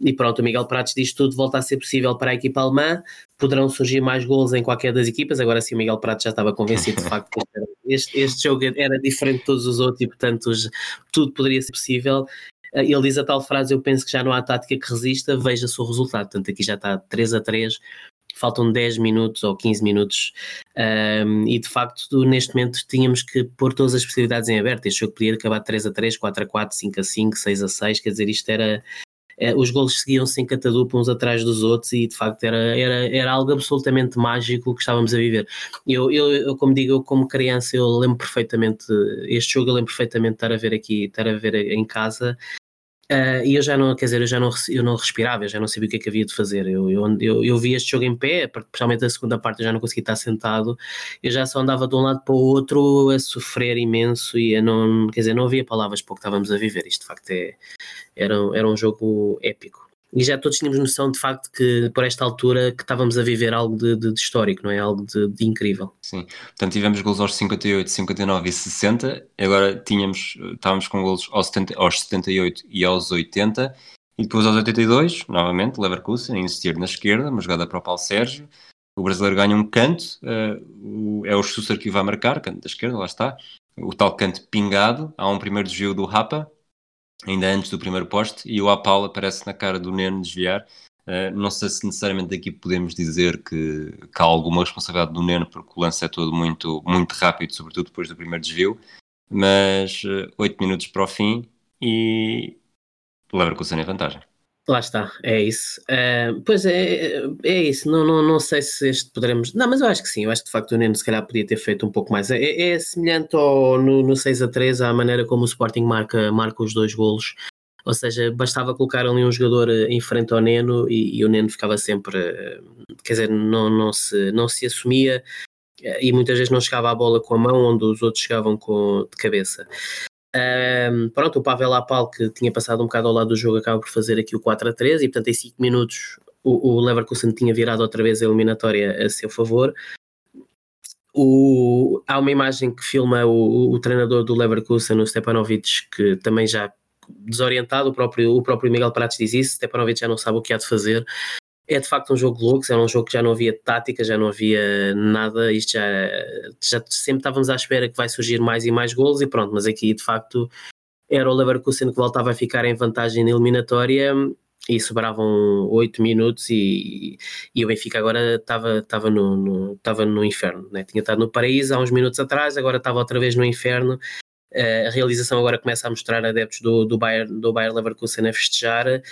e pronto, o Miguel Pratos diz tudo volta a ser possível para a equipa alemã, poderão surgir mais gols em qualquer das equipas, agora sim o Miguel Pratos já estava convencido de facto que este, este jogo era diferente de todos os outros e portanto tudo poderia ser possível ele diz a tal frase: Eu penso que já não há tática que resista, veja-se o resultado. Portanto, aqui já está 3 a 3, faltam 10 minutos ou 15 minutos, um, e de facto, neste momento, tínhamos que pôr todas as possibilidades em aberto. Este jogo podia acabar 3 a 3, 4 a 4, 5 a 5, 6 a 6, quer dizer, isto era. É, os golos seguiam-se em catadupa uns atrás dos outros e de facto era, era, era algo absolutamente mágico que estávamos a viver. Eu, eu, eu, como digo, eu como criança eu lembro perfeitamente, este jogo eu lembro perfeitamente de estar a ver aqui, estar a ver em casa Uh, e eu já não, quer dizer, eu já não, eu não respirava, eu já não sabia o que é que havia de fazer. Eu, eu, eu, eu vi este jogo em pé, principalmente a segunda parte, eu já não conseguia estar sentado, eu já só andava de um lado para o outro a sofrer imenso e a não, quer dizer, não havia palavras para o que estávamos a viver. Isto de facto é, era, era um jogo épico e já todos tínhamos noção de facto que por esta altura que estávamos a viver algo de, de, de histórico, não é? Algo de, de, incrível. Sim, portanto tivemos gols aos 58, 59 e 60, agora tínhamos, estávamos com gols aos, 70, aos 78 e aos 80, e depois aos 82, novamente, Leverkusen, a insistir na esquerda, uma jogada para o Paulo Sérgio, o brasileiro ganha um canto, uh, o, é o Susser que o vai marcar, canto da esquerda, lá está, o tal canto pingado, há um primeiro desvio do Rapa, ainda antes do primeiro poste, e o Apau aparece na cara do Neno desviar. Uh, não sei se necessariamente daqui podemos dizer que, que, há alguma responsabilidade do Neno, porque o lance é todo muito, muito rápido, sobretudo depois do primeiro desvio, mas uh, 8 minutos para o fim e Leverkusen em vantagem. Lá está, é isso. Uh, pois é, é, é isso. Não, não, não sei se este poderemos. Não, mas eu acho que sim. Eu acho que de facto o Neno se calhar podia ter feito um pouco mais. É, é semelhante ao, no, no 6 a 3 à maneira como o Sporting marca, marca os dois golos. Ou seja, bastava colocar ali um jogador eh, em frente ao Neno e, e o Neno ficava sempre. Eh, quer dizer, não, não, se, não se assumia e muitas vezes não chegava à bola com a mão, onde os outros chegavam com, de cabeça. Um, pronto, o Pavel Apal, que tinha passado um bocado ao lado do jogo, acaba por fazer aqui o 4 a 3 e, portanto, em 5 minutos o, o Leverkusen tinha virado outra vez a eliminatória a seu favor. O, há uma imagem que filma o, o, treinador do Leverkusen, o Stepanovic, que também já desorientado, o próprio, o próprio Miguel Prates diz isso, Stepanovic já não sabe o que há de fazer, é de facto um jogo de loucos, era um jogo que já não havia tática, já não havia nada, isto já, já sempre estávamos à espera que vai surgir mais e mais golos e pronto, mas aqui de facto era o Leverkusen que voltava a ficar em vantagem na eliminatória e sobravam 8 minutos e, e o Benfica agora estava, estava, no, no, estava no inferno, né? tinha estado no paraíso há uns minutos atrás, agora estava outra vez no inferno a realização agora começa a mostrar adeptos do, do, Bayer, do Bayer Leverkusen a festejar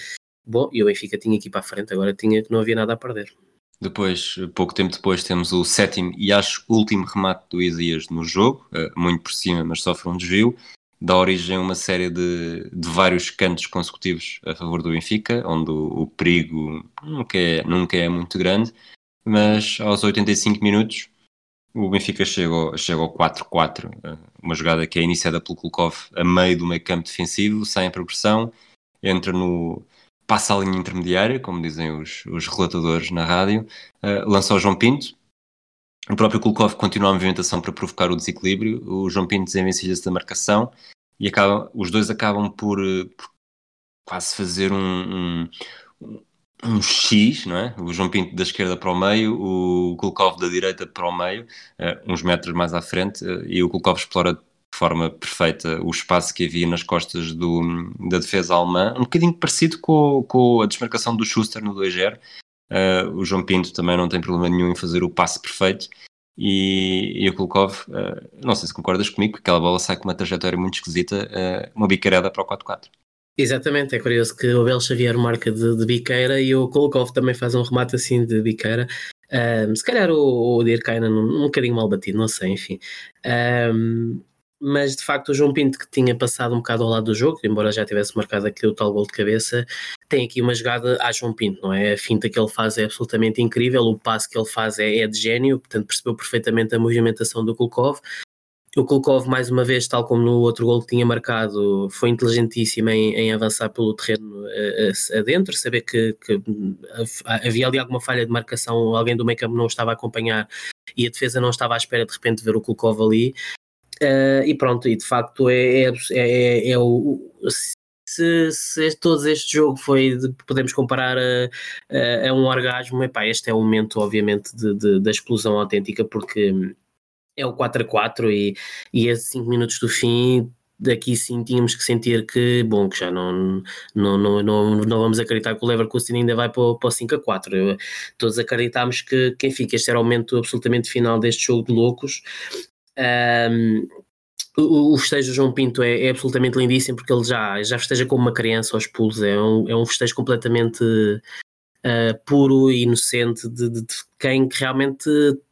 Bom, e o Benfica tinha aqui para a frente, agora tinha que não havia nada a perder. Depois, pouco tempo depois, temos o sétimo e acho último remate do Isias no jogo, eh, muito por cima, mas sofre um desvio. Dá origem a uma série de, de vários cantos consecutivos a favor do Benfica, onde o, o perigo nunca é, nunca é muito grande, mas aos 85 minutos o Benfica chega ao, chega ao 4-4, eh, uma jogada que é iniciada pelo Kulkov a meio do meio campo defensivo, sai em progressão, entra no, passa a linha intermediária, como dizem os, os relatadores na rádio, uh, lança o João Pinto. O próprio Kulkov continua a movimentação para provocar o desequilíbrio. O João Pinto desenvencilha-se da marcação e acaba, os dois acabam por, eh, por quase fazer um, um, um, X, não é? O João Pinto da esquerda para o meio, o Kulkov da direita para o meio, uh, uns metros mais à frente, uh, e o Kulkov explora forma perfeita o espaço que havia nas costas do, da defesa alemã, um bocadinho parecido com, com a desmarcação do Schuster no 2-0. Uh, o João Pinto também não tem problema nenhum em fazer o passe perfeito. E, e o Kulkov, uh, não sei se concordas comigo, que aquela bola sai com uma trajetória muito esquisita, uh, uma bicarada para o 4-4. Exatamente, é curioso que o Abel Xavier marca de, de, biqueira e o Kulkov também faz um remate assim de biqueira. Um, se calhar o, o Dirkainen um, um bocadinho mal batido, não sei, enfim. Um, mas de facto o João Pinto que tinha passado um bocado ao lado do jogo, embora já tivesse marcado aqui o tal gol de cabeça, tem aqui uma jogada a João Pinto, não é? A finta que ele faz é absolutamente incrível, o passo que ele faz é, é de gênio, portanto percebeu perfeitamente a movimentação do Kulkov. O Kulkov, mais uma vez, tal como no outro gol que tinha marcado, foi inteligentíssimo em, em avançar pelo terreno adentro, saber que, que, havia ali alguma falha de marcação, alguém do meio campo não estava a acompanhar e a defesa não estava à espera de repente ver o Kulkov ali Uh, e pronto, e de facto é, é, é, é o. Se, se, todo este jogo foi de, podemos comparar a, a, a um orgasmo, epá, este é o momento, obviamente, de, de, da explosão autêntica, porque é o 4 a 4 e, e a 5 minutos do fim daqui sim tínhamos que sentir que, bom, que já não, não, não, não, não vamos acreditar que o Leverkusen ainda vai para para o 5 a 4. Eu, todos acreditámos que, que, enfim, que este era o momento absolutamente final deste jogo de loucos um, o, festejo do João Pinto é, é, absolutamente lindíssimo porque ele já, já festeja como uma criança aos pulos, é um, é um festejo completamente uh, puro e inocente de, de, de, quem realmente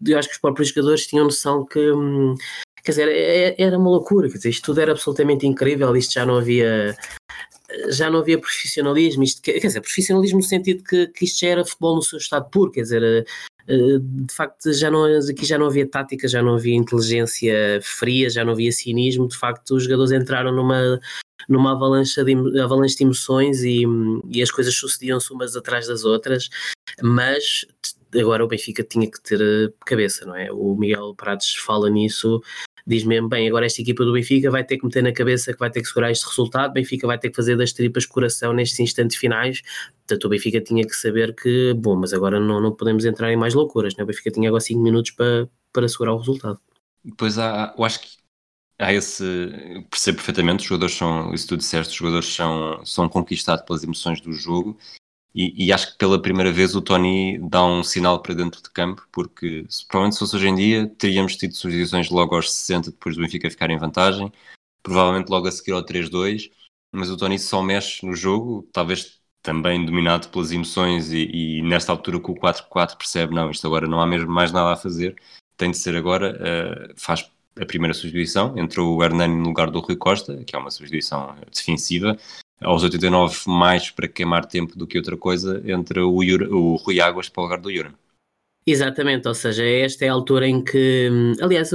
eu acho que os próprios jogadores tinham noção que hum, quer dizer, é, é, era uma loucura, quer dizer, isto tudo era absolutamente incrível, isto já não havia já não havia profissionalismo, isto, quer dizer, profissionalismo no sentido que, que isto já era futebol no seu estado puro, quer dizer, eh, de facto já não, aqui já não havia tática, já não havia inteligência fria, já não havia cinismo, de facto os jogadores entraram numa, numa avalanche de, avalanche de emoções e, e as coisas sucediam-se umas atrás das outras, mas agora o Benfica tinha que ter eh, cabeça, não é? O Miguel Prados fala nisso diz mesmo, bem, agora esta equipa do Benfica vai ter que meter na cabeça que vai ter que segurar este resultado, Benfica vai ter que fazer das tripas coração nestes instantes finais, portanto o Benfica tinha que saber que, bom, mas agora não, não podemos entrar em mais loucuras, né? o Benfica tinha agora 5 minutos para, para segurar o resultado. Pois há, eu acho que há esse, percebo perfeitamente, os jogadores são, isso tu disseste, os jogadores são, são conquistados pelas emoções do jogo e, e, acho que pela primeira vez o Tony dá um sinal para dentro de campo, porque se, provavelmente se fosse hoje em dia teríamos tido substituições logo aos 60 depois do Benfica ficar em vantagem, provavelmente logo a seguir ao 3-2, mas o Tony só mexe no jogo, talvez também dominado pelas emoções e, e nesta altura com o 4-4 percebe, não, isto agora não há mesmo mais nada a fazer, tem de ser agora, uh, faz a primeira substituição, entrou o Hernani no lugar do Rui Costa, que é uma substituição defensiva, aos 89 mais para queimar tempo do que outra coisa, entra o, o Rui Águas para o lugar do Yuran. Exatamente, ou seja, esta é a altura em que, aliás,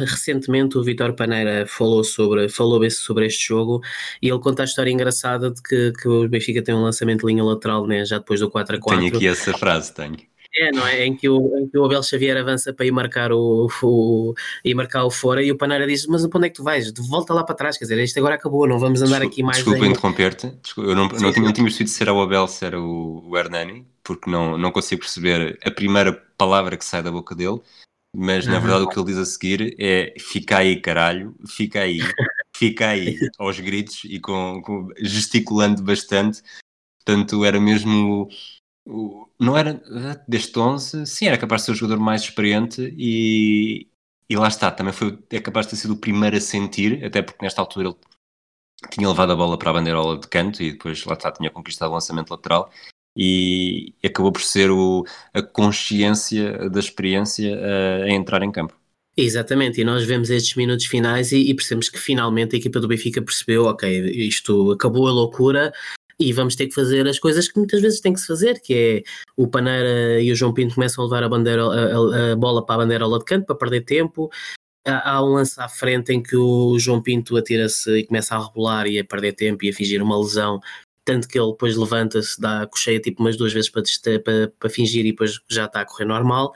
recentemente o Vitor Paneira falou sobre, falou sobre este jogo e ele conta a história engraçada de que, que o Benfica tem um lançamento de linha lateral né, já depois do 4 a 4. Tenho aqui essa frase, tenho. É, não é? Em que o, em que o Abel Xavier avança para ir marcar o, o, ir marcar o fora e o Paneira diz: Mas para onde é que tu vais? De volta lá para trás, quer dizer, isto agora acabou, não vamos andar desculpa, aqui mais. Desculpa interromper-te, eu não, sim, não, tinha, não tinha percebido se era o Abel, se era o, o Hernani, porque não, não consigo perceber a primeira palavra que sai da boca dele, mas na verdade o que ele diz a seguir é: Fica aí, caralho, fica aí, fica aí, *laughs* aos gritos e com, com gesticulando bastante. Portanto, era mesmo não era deste 11, sim, era capaz de ser o jogador mais experiente e, e lá está, também foi, é capaz de ter sido o primeiro a sentir, até porque nesta altura ele tinha levado a bola para a bandeirola de canto e depois lá está, tinha conquistado o lançamento lateral e acabou por ser o, a consciência da experiência a, a entrar em campo. Exatamente, e nós vemos estes minutos finais e, e, percebemos que finalmente a equipa do Benfica percebeu, ok, isto acabou a loucura, e vamos ter que fazer as coisas que muitas vezes tem que se fazer, que é o Paneira e o João Pinto começam a levar a, bandeira, a, a bola para a bandeira lá de canto para perder tempo. Há, há um lance à frente em que o João Pinto atira-se e começa a rebolar e a perder tempo e a fingir uma lesão tanto que ele depois levanta-se, dá cocheia tipo umas duas vezes para, para, para, fingir e depois já está a correr normal.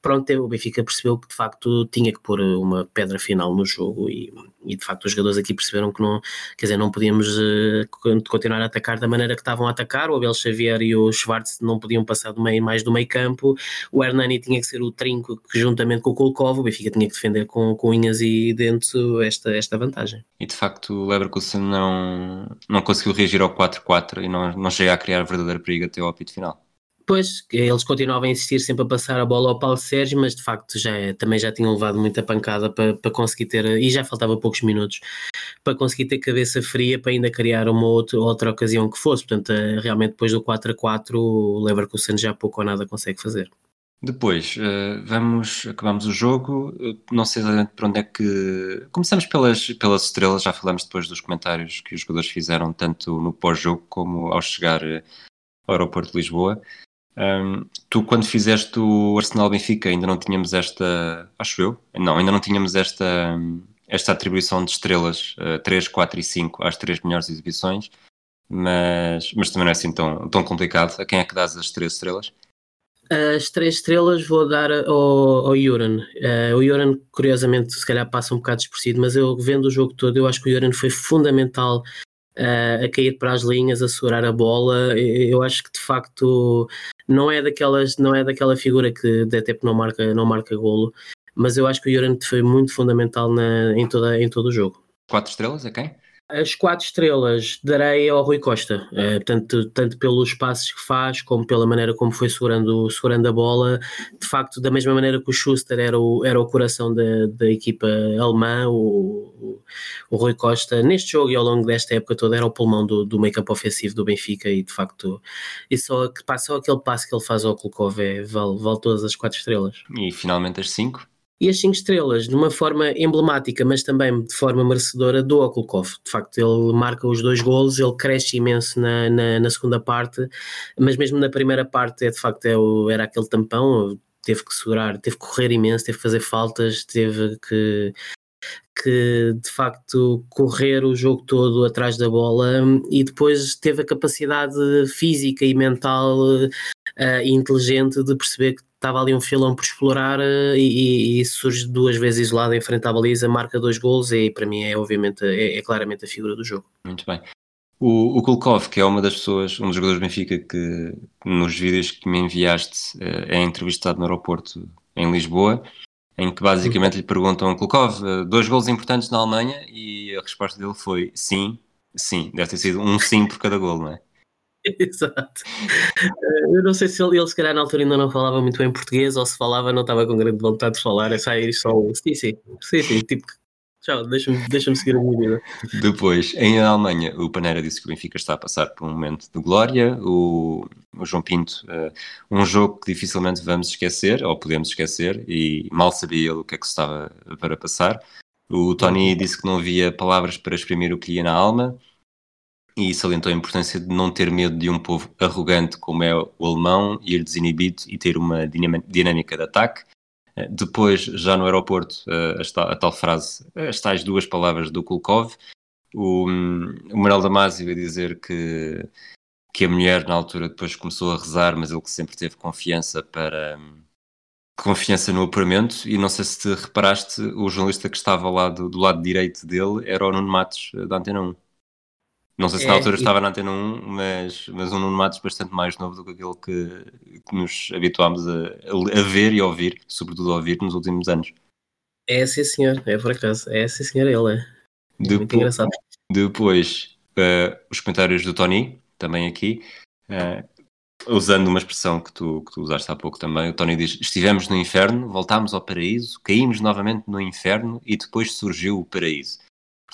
Pronto, o Benfica percebeu que de facto tinha que pôr uma pedra final no jogo e, e de facto os jogadores aqui perceberam que não, quer dizer, não podíamos uh, continuar a atacar da maneira que estavam a atacar. O Abel Xavier e o Schwartz não podiam passar do meio, mais do meio campo. O Hernani tinha que ser o trinco que juntamente com o Kulkov, o Benfica tinha que defender com, com unhas e dentes esta, esta vantagem. E de facto o Leverkusen não, não conseguiu reagir ao 4-4 4 e não, não chega a criar verdadeiro perigo até ao apito final. Pois, eles continuavam a insistir sempre a passar a bola ao Paulo Sérgio, mas de facto já, também já tinham levado muita pancada para, para conseguir ter, e já faltava poucos minutos, para conseguir ter cabeça fria para ainda criar uma outra, outra ocasião que fosse. Portanto, eh, realmente depois do 4 a 4, o Leverkusen já pouco ou nada consegue fazer. Depois, uh, vamos, acabamos o jogo, não sei exatamente por onde é que... Começamos pelas, pelas estrelas, já falamos depois dos comentários que os jogadores fizeram, tanto no pós-jogo como ao chegar eh, ao aeroporto de Lisboa. Tu, quando fizeste o Arsenal Benfica, ainda não tínhamos esta, acho eu, não, ainda não tínhamos esta, esta atribuição de estrelas uh, 3, 4 e 5 às três melhores exibições, mas, mas também não é assim tão, tão complicado. A quem é que dás as três estrelas? As três estrelas vou dar ao, ao Juran. Uh, o Juran, curiosamente, se calhar passa um bocado despercebido, mas eu vendo o jogo todo, eu acho que o Juran foi fundamental uh, a cair para as linhas, a segurar a bola. Eu acho que de facto não é daquelas, não é daquela figura que de tempo não marca, não marca golo, mas eu acho que o Juran foi muito fundamental na, em, toda, em todo o jogo. Quatro estrelas a quem? As quatro estrelas darei ao Rui Costa, é, tanto, tanto pelos passos que faz, como pela maneira como foi segurando, segurando a bola. De facto, da mesma maneira que o Schuster era o, era o coração da, da equipa alemã, o, o, Rui Costa, neste jogo e ao longo desta época toda, era o pulmão do, do make-up ofensivo do Benfica. E de facto, e só, só aquele passo que ele faz ao Kulkov é, vale, vale todas as quatro estrelas. E finalmente as cinco? E as 5 estrelas, de uma forma emblemática, mas também de forma merecedora, do Okulkov. De facto, ele marca os dois golos, ele cresce imenso na, na, na segunda parte, mas mesmo na primeira parte, é, de facto, é o, era aquele tampão, teve que segurar, teve que correr imenso, teve que fazer faltas, teve que que de facto correr o jogo todo atrás da bola e depois teve a capacidade física e mental uh, inteligente de perceber que estava ali um filão por explorar uh, e, e, surge duas vezes isolado em frente à baliza, marca dois gols e para mim é obviamente é, é claramente a figura do jogo. Muito bem. O, o Kulkov, que é uma das pessoas, um dos jogadores do Benfica que nos vídeos que me enviaste uh, é entrevistado no aeroporto em Lisboa em que basicamente lhe perguntam Kulkov eh, dois gols importantes na Alemanha e a resposta dele foi sim, sim. Deve ter sido um sim por cada gol, não é? *laughs* Exato. Eh, eu não sei se ele, ele, se calhar, na altura ainda não falava muito bem português ou se falava, não estava com grande vontade de falar, é sair só sim, sim, sim, sim, tipo Tchau, deixa-me deixa seguir a minha vida. Depois, em Alemanha, o Paneira disse que o Benfica está a passar por um momento de glória. O, o João Pinto, uh, um jogo que dificilmente vamos esquecer, ou podemos esquecer, e mal sabia ele o que é que estava para passar. O Tony disse que não havia palavras para exprimir o que ia na alma e salientou a importância de não ter medo de um povo arrogante como é o alemão, ir desinibido e ter uma dinâmica de ataque. Eh, depois, já no aeroporto, eh, a, tal frase, as tais duas palavras do Kulkov, o, o Manuel Damasio a dizer que, que a mulher na altura depois começou a rezar, mas ele que sempre teve confiança para confiança no apuramento e não sei se te reparaste, o jornalista que estava lá do, do lado direito dele era o Nuno Matos eh, da Antena 1. Não sei se é, na altura e... estava na Antena 1, mas, mas um Nuno Matos bastante mais novo do que aquele que, que nos habituámos a, a, ver e ouvir, sobretudo a ouvir nos últimos anos. É sim senhor, é por acaso, é sim senhor ele, é. é depois, muito engraçado. Depois, uh, os comentários do Tony, também aqui, uh, usando uma expressão que tu, que tu usaste há pouco também, o Tony diz: Estivemos no inferno, voltámos ao paraíso, caímos novamente no inferno e depois surgiu o paraíso.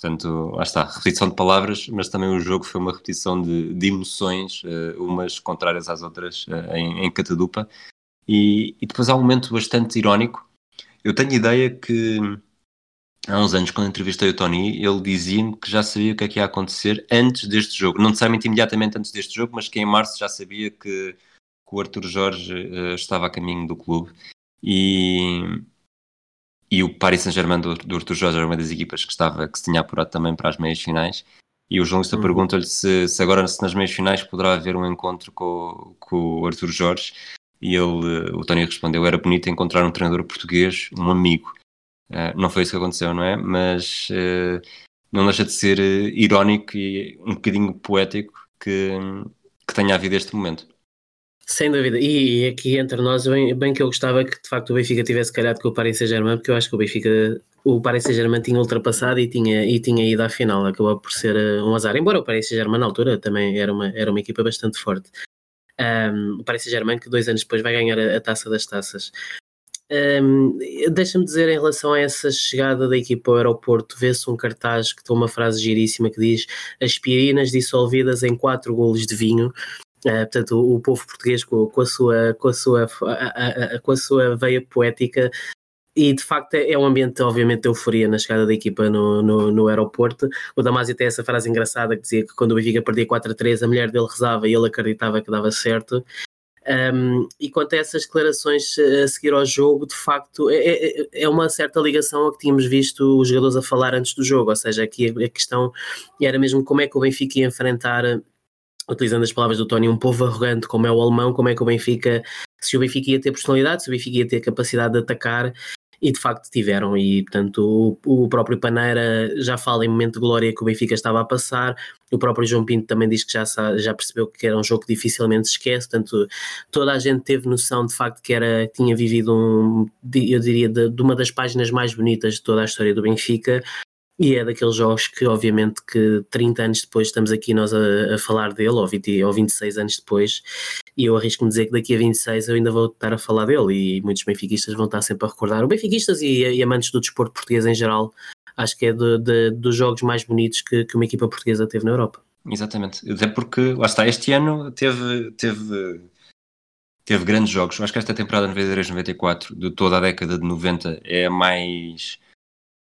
Portanto, lá está, repetição de palavras, mas também o jogo foi uma repetição de, de emoções, uh, umas contrárias às outras, uh, em, em catadupa. E, e, depois há um momento bastante irónico. Eu tenho ideia que há uns anos, quando entrevistei o Tony, ele dizia-me que já sabia o que é que ia acontecer antes deste jogo. Não necessariamente imediatamente antes deste jogo, mas que em março já sabia que, que o Arthur Jorge uh, estava a caminho do clube. E, e o Paris Saint-Germain do, do Arthur Jorge era uma das equipas que, estava, que se tinha apurado também para as meias finais. E o jornalista uhum. pergunta-lhe se, se, agora se nas meias finais poderá haver um encontro com, com o Arthur Jorge. E ele, o Tony respondeu: era bonito encontrar um treinador português, um amigo. Uh, não foi isso que aconteceu, não é? Mas uh, não deixa de ser uh, irónico e um bocadinho poético que, que tenha havido este momento. Sem dúvida, e, aqui entre nós, bem, bem, que eu gostava que de facto o Benfica tivesse calhado com o Paris Saint-Germain, porque eu acho que o Benfica, o Paris Saint-Germain tinha ultrapassado e tinha, e tinha ido à final, acabou por ser uh, um azar, embora o Paris Saint-Germain na altura também era uma, era uma equipa bastante forte. Um, o Paris Saint-Germain que dois anos depois vai ganhar a, a taça das taças. Um, Deixa-me dizer em relação a essa chegada da equipa ao aeroporto, vê-se um cartaz que tem uma frase giríssima que diz aspirinas dissolvidas em quatro golos de vinho Uh, portanto, o, o, povo português com, com, a sua, com, a sua, a, a, com a sua veia poética e de facto é, é um ambiente obviamente de euforia na chegada da equipa no, no, no, aeroporto. O Damasio tem essa frase engraçada que dizia que quando o Benfica perdia 4 a 3 a mulher dele rezava e ele acreditava que dava certo. Um, e quanto a essas declarações a seguir ao jogo, de facto, é, é, é, uma certa ligação ao que tínhamos visto os jogadores a falar antes do jogo, ou seja, aqui a questão era mesmo como é que o Benfica ia enfrentar utilizando as palavras do Tony, um povo arrogante como é o alemão, como é que o Benfica, se o Benfica ia ter personalidade, se o Benfica ia ter capacidade de atacar, e de facto tiveram, e portanto o, o, próprio Paneira já fala em momento de glória que o Benfica estava a passar, o próprio João Pinto também diz que já, já percebeu que era um jogo que dificilmente se esquece, portanto toda a gente teve noção de facto que era, tinha vivido um, eu diria, de, de uma das páginas mais bonitas de toda a história do Benfica, e é daqueles jogos que, obviamente, que 30 anos depois estamos aqui nós a, a falar dele, ou, 20, ou 26 anos depois, e eu arrisco-me dizer que daqui a 26 eu ainda vou estar a falar dele, e muitos benfiquistas vão estar sempre a recordar. O benfiquistas e, e amantes do desporto português em geral, acho que é de, de, dos jogos mais bonitos que, que uma equipa portuguesa teve na Europa. Exatamente, até porque, lá está, este ano teve, teve, teve grandes jogos. Acho que esta temporada 93-94, de toda a década de 90, é a mais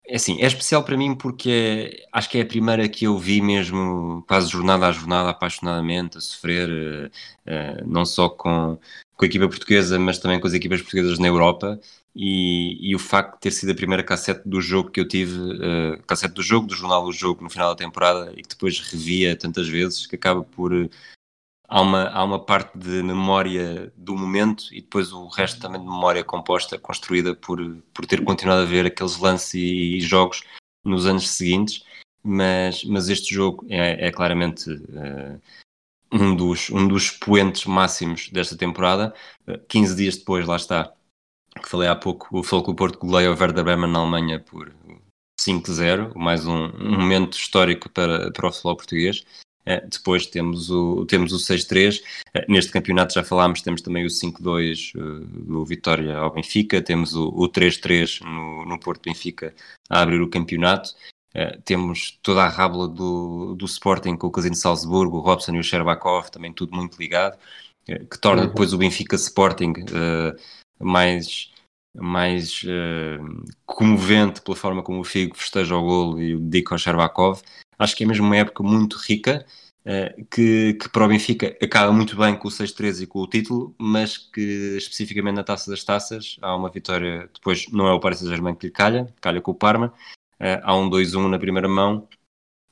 é assim, é especial para mim porque é, acho que é a primeira que eu vi mesmo quase jornada a jornada, apaixonadamente, a sofrer, uh, não só com, com a equipa portuguesa, mas também com as equipas portuguesas na Europa. E, e o facto de ter sido a primeira cassete do jogo que eu tive, uh, cassete do jogo, do jornal do jogo no final da temporada, e que depois revia tantas vezes, que acaba por há uma, há uma parte de memória do momento e depois o resto também de memória composta, construída por, por ter continuado a ver aqueles lances e, e jogos nos anos seguintes, mas, mas este jogo é, é claramente uh, um, dos, um dos expoentes máximos desta temporada. Uh, eh, 15 dias depois, lá está, que falei há pouco, o Futebol Porto goleia o Werder Bremen na Alemanha por 5-0, mais um, um momento histórico para, para o futebol português depois temos o, temos o 6-3. neste campeonato já falámos, temos também o 5-2 do Vitória ao Benfica, temos o, o 3-3 no, no Porto Benfica a abrir o campeonato. Uh, temos toda a rábula do, do Sporting com o Casino de Salzburgo, o Robson e o Sherbakov, também tudo muito ligado, uh, que torna uhum. depois o Benfica Sporting uh, mais, mais comovente pela forma como o Figo festeja o golo e o dedica ao Sherbakov. Acho que é mesmo uma época muito rica, que, que para o Benfica acaba muito bem com o 6-3 e com o título, mas que especificamente na Taça das Taças há uma vitória, depois não é o Paris Saint-Germain que lhe calha, calha com o Parma, uh, há um 2-1 na primeira mão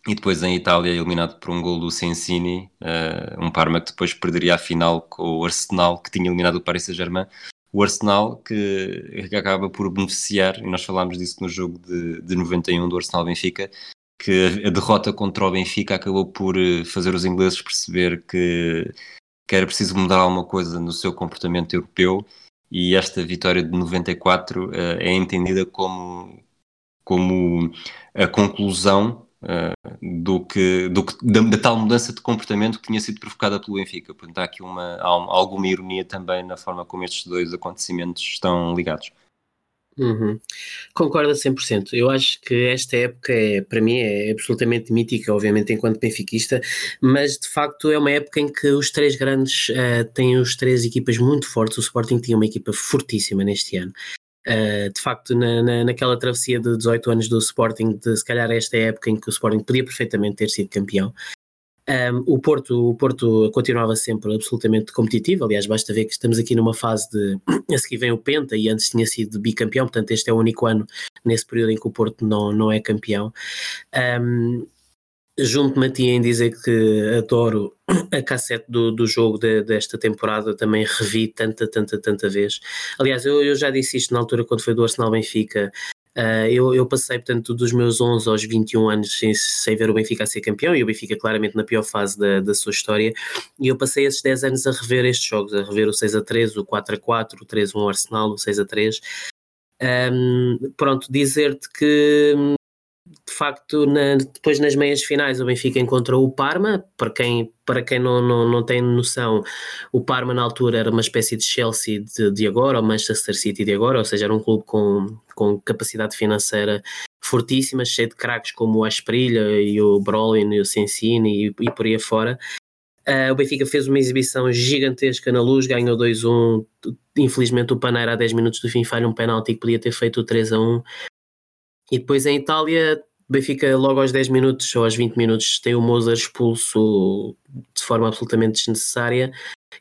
e depois em Itália eliminado por um gol do Sensini, uh, um Parma que depois perderia a final com o Arsenal que tinha eliminado o Paris Saint-Germain. O Arsenal que, que, acaba por beneficiar, e nós falámos disso no jogo de, de 91 do Arsenal-Benfica, que a derrota contra o Benfica acabou por eh, fazer os ingleses perceber que, que era preciso mudar alguma coisa no seu comportamento europeu e esta vitória de 94 uh, é entendida como, como a conclusão uh, do que, do que da, da, tal mudança de comportamento que tinha sido provocada pelo Benfica. Portanto, há aqui uma, há alguma ironia também na forma como estes dois acontecimentos estão ligados. Uhum. Concordo a 100%. Eu acho que esta época, é, para mim, é absolutamente mítica, obviamente, enquanto benfiquista, mas de facto é uma época em que os três grandes uh, têm os três equipas muito fortes. O Sporting tinha uma equipa fortíssima neste ano. Uh, de facto, na, na, naquela travessia de 18 anos do Sporting, de se calhar esta época em que o Sporting podia perfeitamente ter sido campeão, um, o, Porto, o Porto continuava sempre absolutamente competitivo, aliás, basta ver que estamos aqui numa fase de. *clears throat* A seguir vem o Penta e antes tinha sido bicampeão, portanto, este é o único ano nesse período em que o Porto não, não é campeão. Um, Junto-me a ti em dizer que adoro *clears throat* a cassete do, do jogo de, desta temporada, também revi tanta, tanta, tanta vez. Aliás, eu, eu já disse isto na altura quando foi do Arsenal Benfica. Uh, eu, eu, passei, portanto, dos meus 11 aos 21 anos sem, sem ver o Benfica a ser campeão e o Benfica claramente na pior fase da, da sua história. E eu passei esses 10 anos a rever estes jogos, a rever o 6 a 3, o 4 a 4, o 3 a 1 Arsenal, o 6 a 3. Um, pronto, dizer-te que de facto, na, depois nas meias finais o Benfica encontrou o Parma, para quem, para quem não, não, não tem noção, o Parma na altura era uma espécie de Chelsea de, de agora, ou Manchester City de agora, ou seja, era um clube com, com capacidade financeira fortíssima, cheio de craques como o Asprilha e o Brolin e o Sensini e, e por aí afora. Uh, o Benfica fez uma exibição gigantesca na luz, ganhou 2-1. Infelizmente, o Paneira, a 10 minutos do fim, falha um penalti que podia ter feito o 3-1. E depois em Itália, Benfica logo aos 10 minutos ou aos 20 minutos tem o Mozart expulso de forma absolutamente desnecessária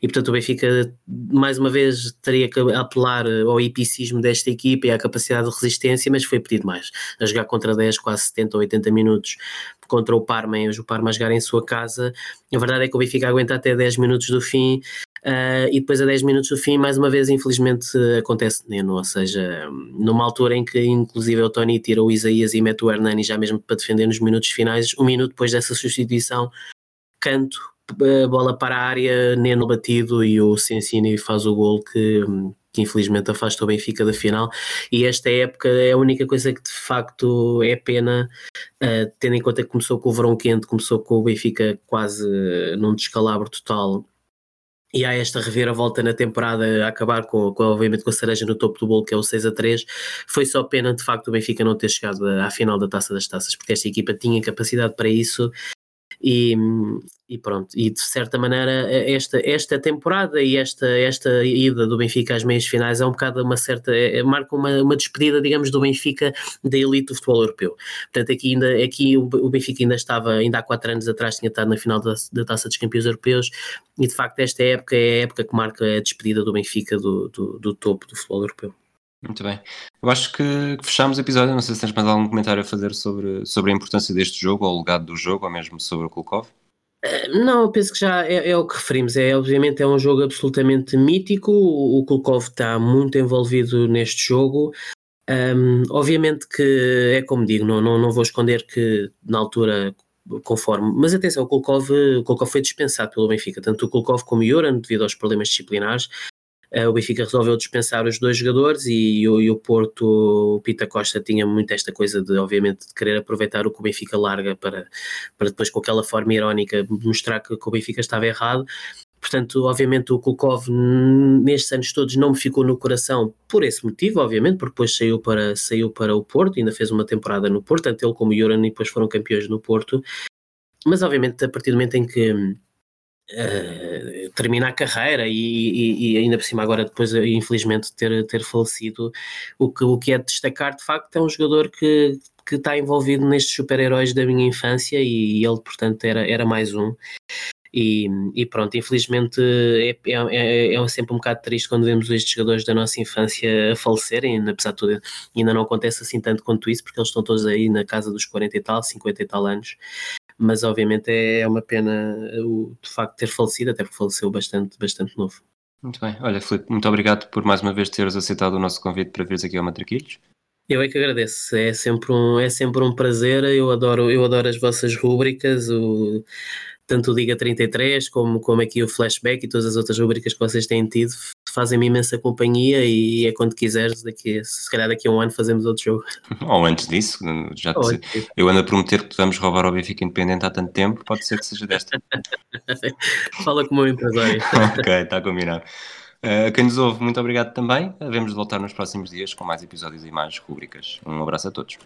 e portanto o Benfica mais uma vez teria que apelar ao epicismo desta equipa e à capacidade de resistência, mas foi pedido mais, a jogar contra 10, quase 70 ou 80 minutos contra o Parma, hoje o Parma a jogar em sua casa, a verdade é que o Benfica aguenta até 10 minutos do fim Uh, e depois a 10 minutos do fim, mais uma vez, infelizmente, acontece Neno, ou seja, numa altura em que inclusive o Tony tira o Isaías e mete o Hernani já mesmo para defender nos minutos finais, um minuto depois dessa substituição, canto, bola para a área, Neno batido e o Sensini faz o gol que, que infelizmente afasta o Benfica da final. E esta época é a única coisa que de facto é pena, uh, tendo em conta que começou com o verão quente, começou com o Benfica quase num descalabro total. E há esta reviravolta na temporada a acabar com, com, obviamente com a cereja no topo do bolo que é o 6 a 3 foi só pena de facto o Benfica não ter chegado à final da Taça das Taças porque esta equipa tinha capacidade para isso e, e pronto, e de certa maneira esta, esta temporada e esta, esta ida do Benfica às meias finais é um bocado uma certa, é, marca uma, uma despedida digamos do Benfica da elite do futebol europeu, portanto aqui, ainda, aqui o, Benfica ainda estava, ainda há quatro anos atrás tinha estado na final da, da Taça dos Campeões Europeus e de facto esta época é a época que marca a despedida do Benfica do, do, do topo do futebol europeu. Muito bem. Eu acho que fechamos o episódio. Não sei se tens mais algum comentário a fazer sobre, sobre a importância deste jogo, ou o legado do jogo, ou mesmo sobre o Kulkov. Eh, não, eu penso que já é, é, o que referimos. É, obviamente é um jogo absolutamente mítico. O, o Kulkov está muito envolvido neste jogo. Um, obviamente que é como digo, não, não, não vou esconder que na altura conforme, mas atenção, o Kulkov, o Kulkov foi dispensado pelo Benfica, tanto o Kulkov como o Joran, devido aos problemas disciplinares, o Benfica resolveu dispensar os dois jogadores e, e, o Porto, o Pita Costa tinha muito esta coisa de, obviamente, de querer aproveitar o que o Benfica larga para, para depois, com aquela forma irónica, mostrar que, que o Benfica estava errado. Portanto, obviamente, o Kulkov nestes anos todos não me ficou no coração por esse motivo, obviamente, porque depois saiu para, saiu para o Porto, ainda fez uma temporada no Porto, tanto ele como o Joran depois foram campeões no Porto. Mas, obviamente, a partir do momento em que uh, termina a carreira e, e, e, ainda por cima agora depois infelizmente ter, ter falecido. O que, o que é de destacar de facto é um jogador que, que está envolvido nestes super-heróis da minha infância e, ele portanto era, era mais um. E, e, pronto, infelizmente é, é, é, é, sempre um bocado triste quando vemos estes jogadores da nossa infância a falecerem, apesar de tudo, ainda não acontece assim tanto quanto isso, porque eles estão todos aí na casa dos 40 e tal, 50 e tal anos, mas obviamente é, é uma pena o de facto ter falecido, até porque faleceu bastante, bastante novo. Muito bem, olha Filipe, muito obrigado por mais uma vez teres aceitado o nosso convite para vires aqui ao Matraquilhos. Eu é que agradeço, é sempre um, é sempre um prazer, eu adoro, eu adoro as vossas rúbricas, o, tanto o Diga 33 como, como aqui o Flashback e todas as outras rubricas que vocês têm tido fazem-me imensa companhia e é quando quiseres, daqui, se calhar daqui a um ano fazemos outro jogo. *laughs* Ou antes disso, já antes eu ando a prometer que vamos roubar o Benfica Independente há tanto tempo, pode ser que seja desta. *laughs* Fala como um empresário. *laughs* ok, está combinado. Uh, quem nos ouve, muito obrigado também. Havemos de voltar nos próximos dias com mais episódios e mais rubricas. Um abraço a todos.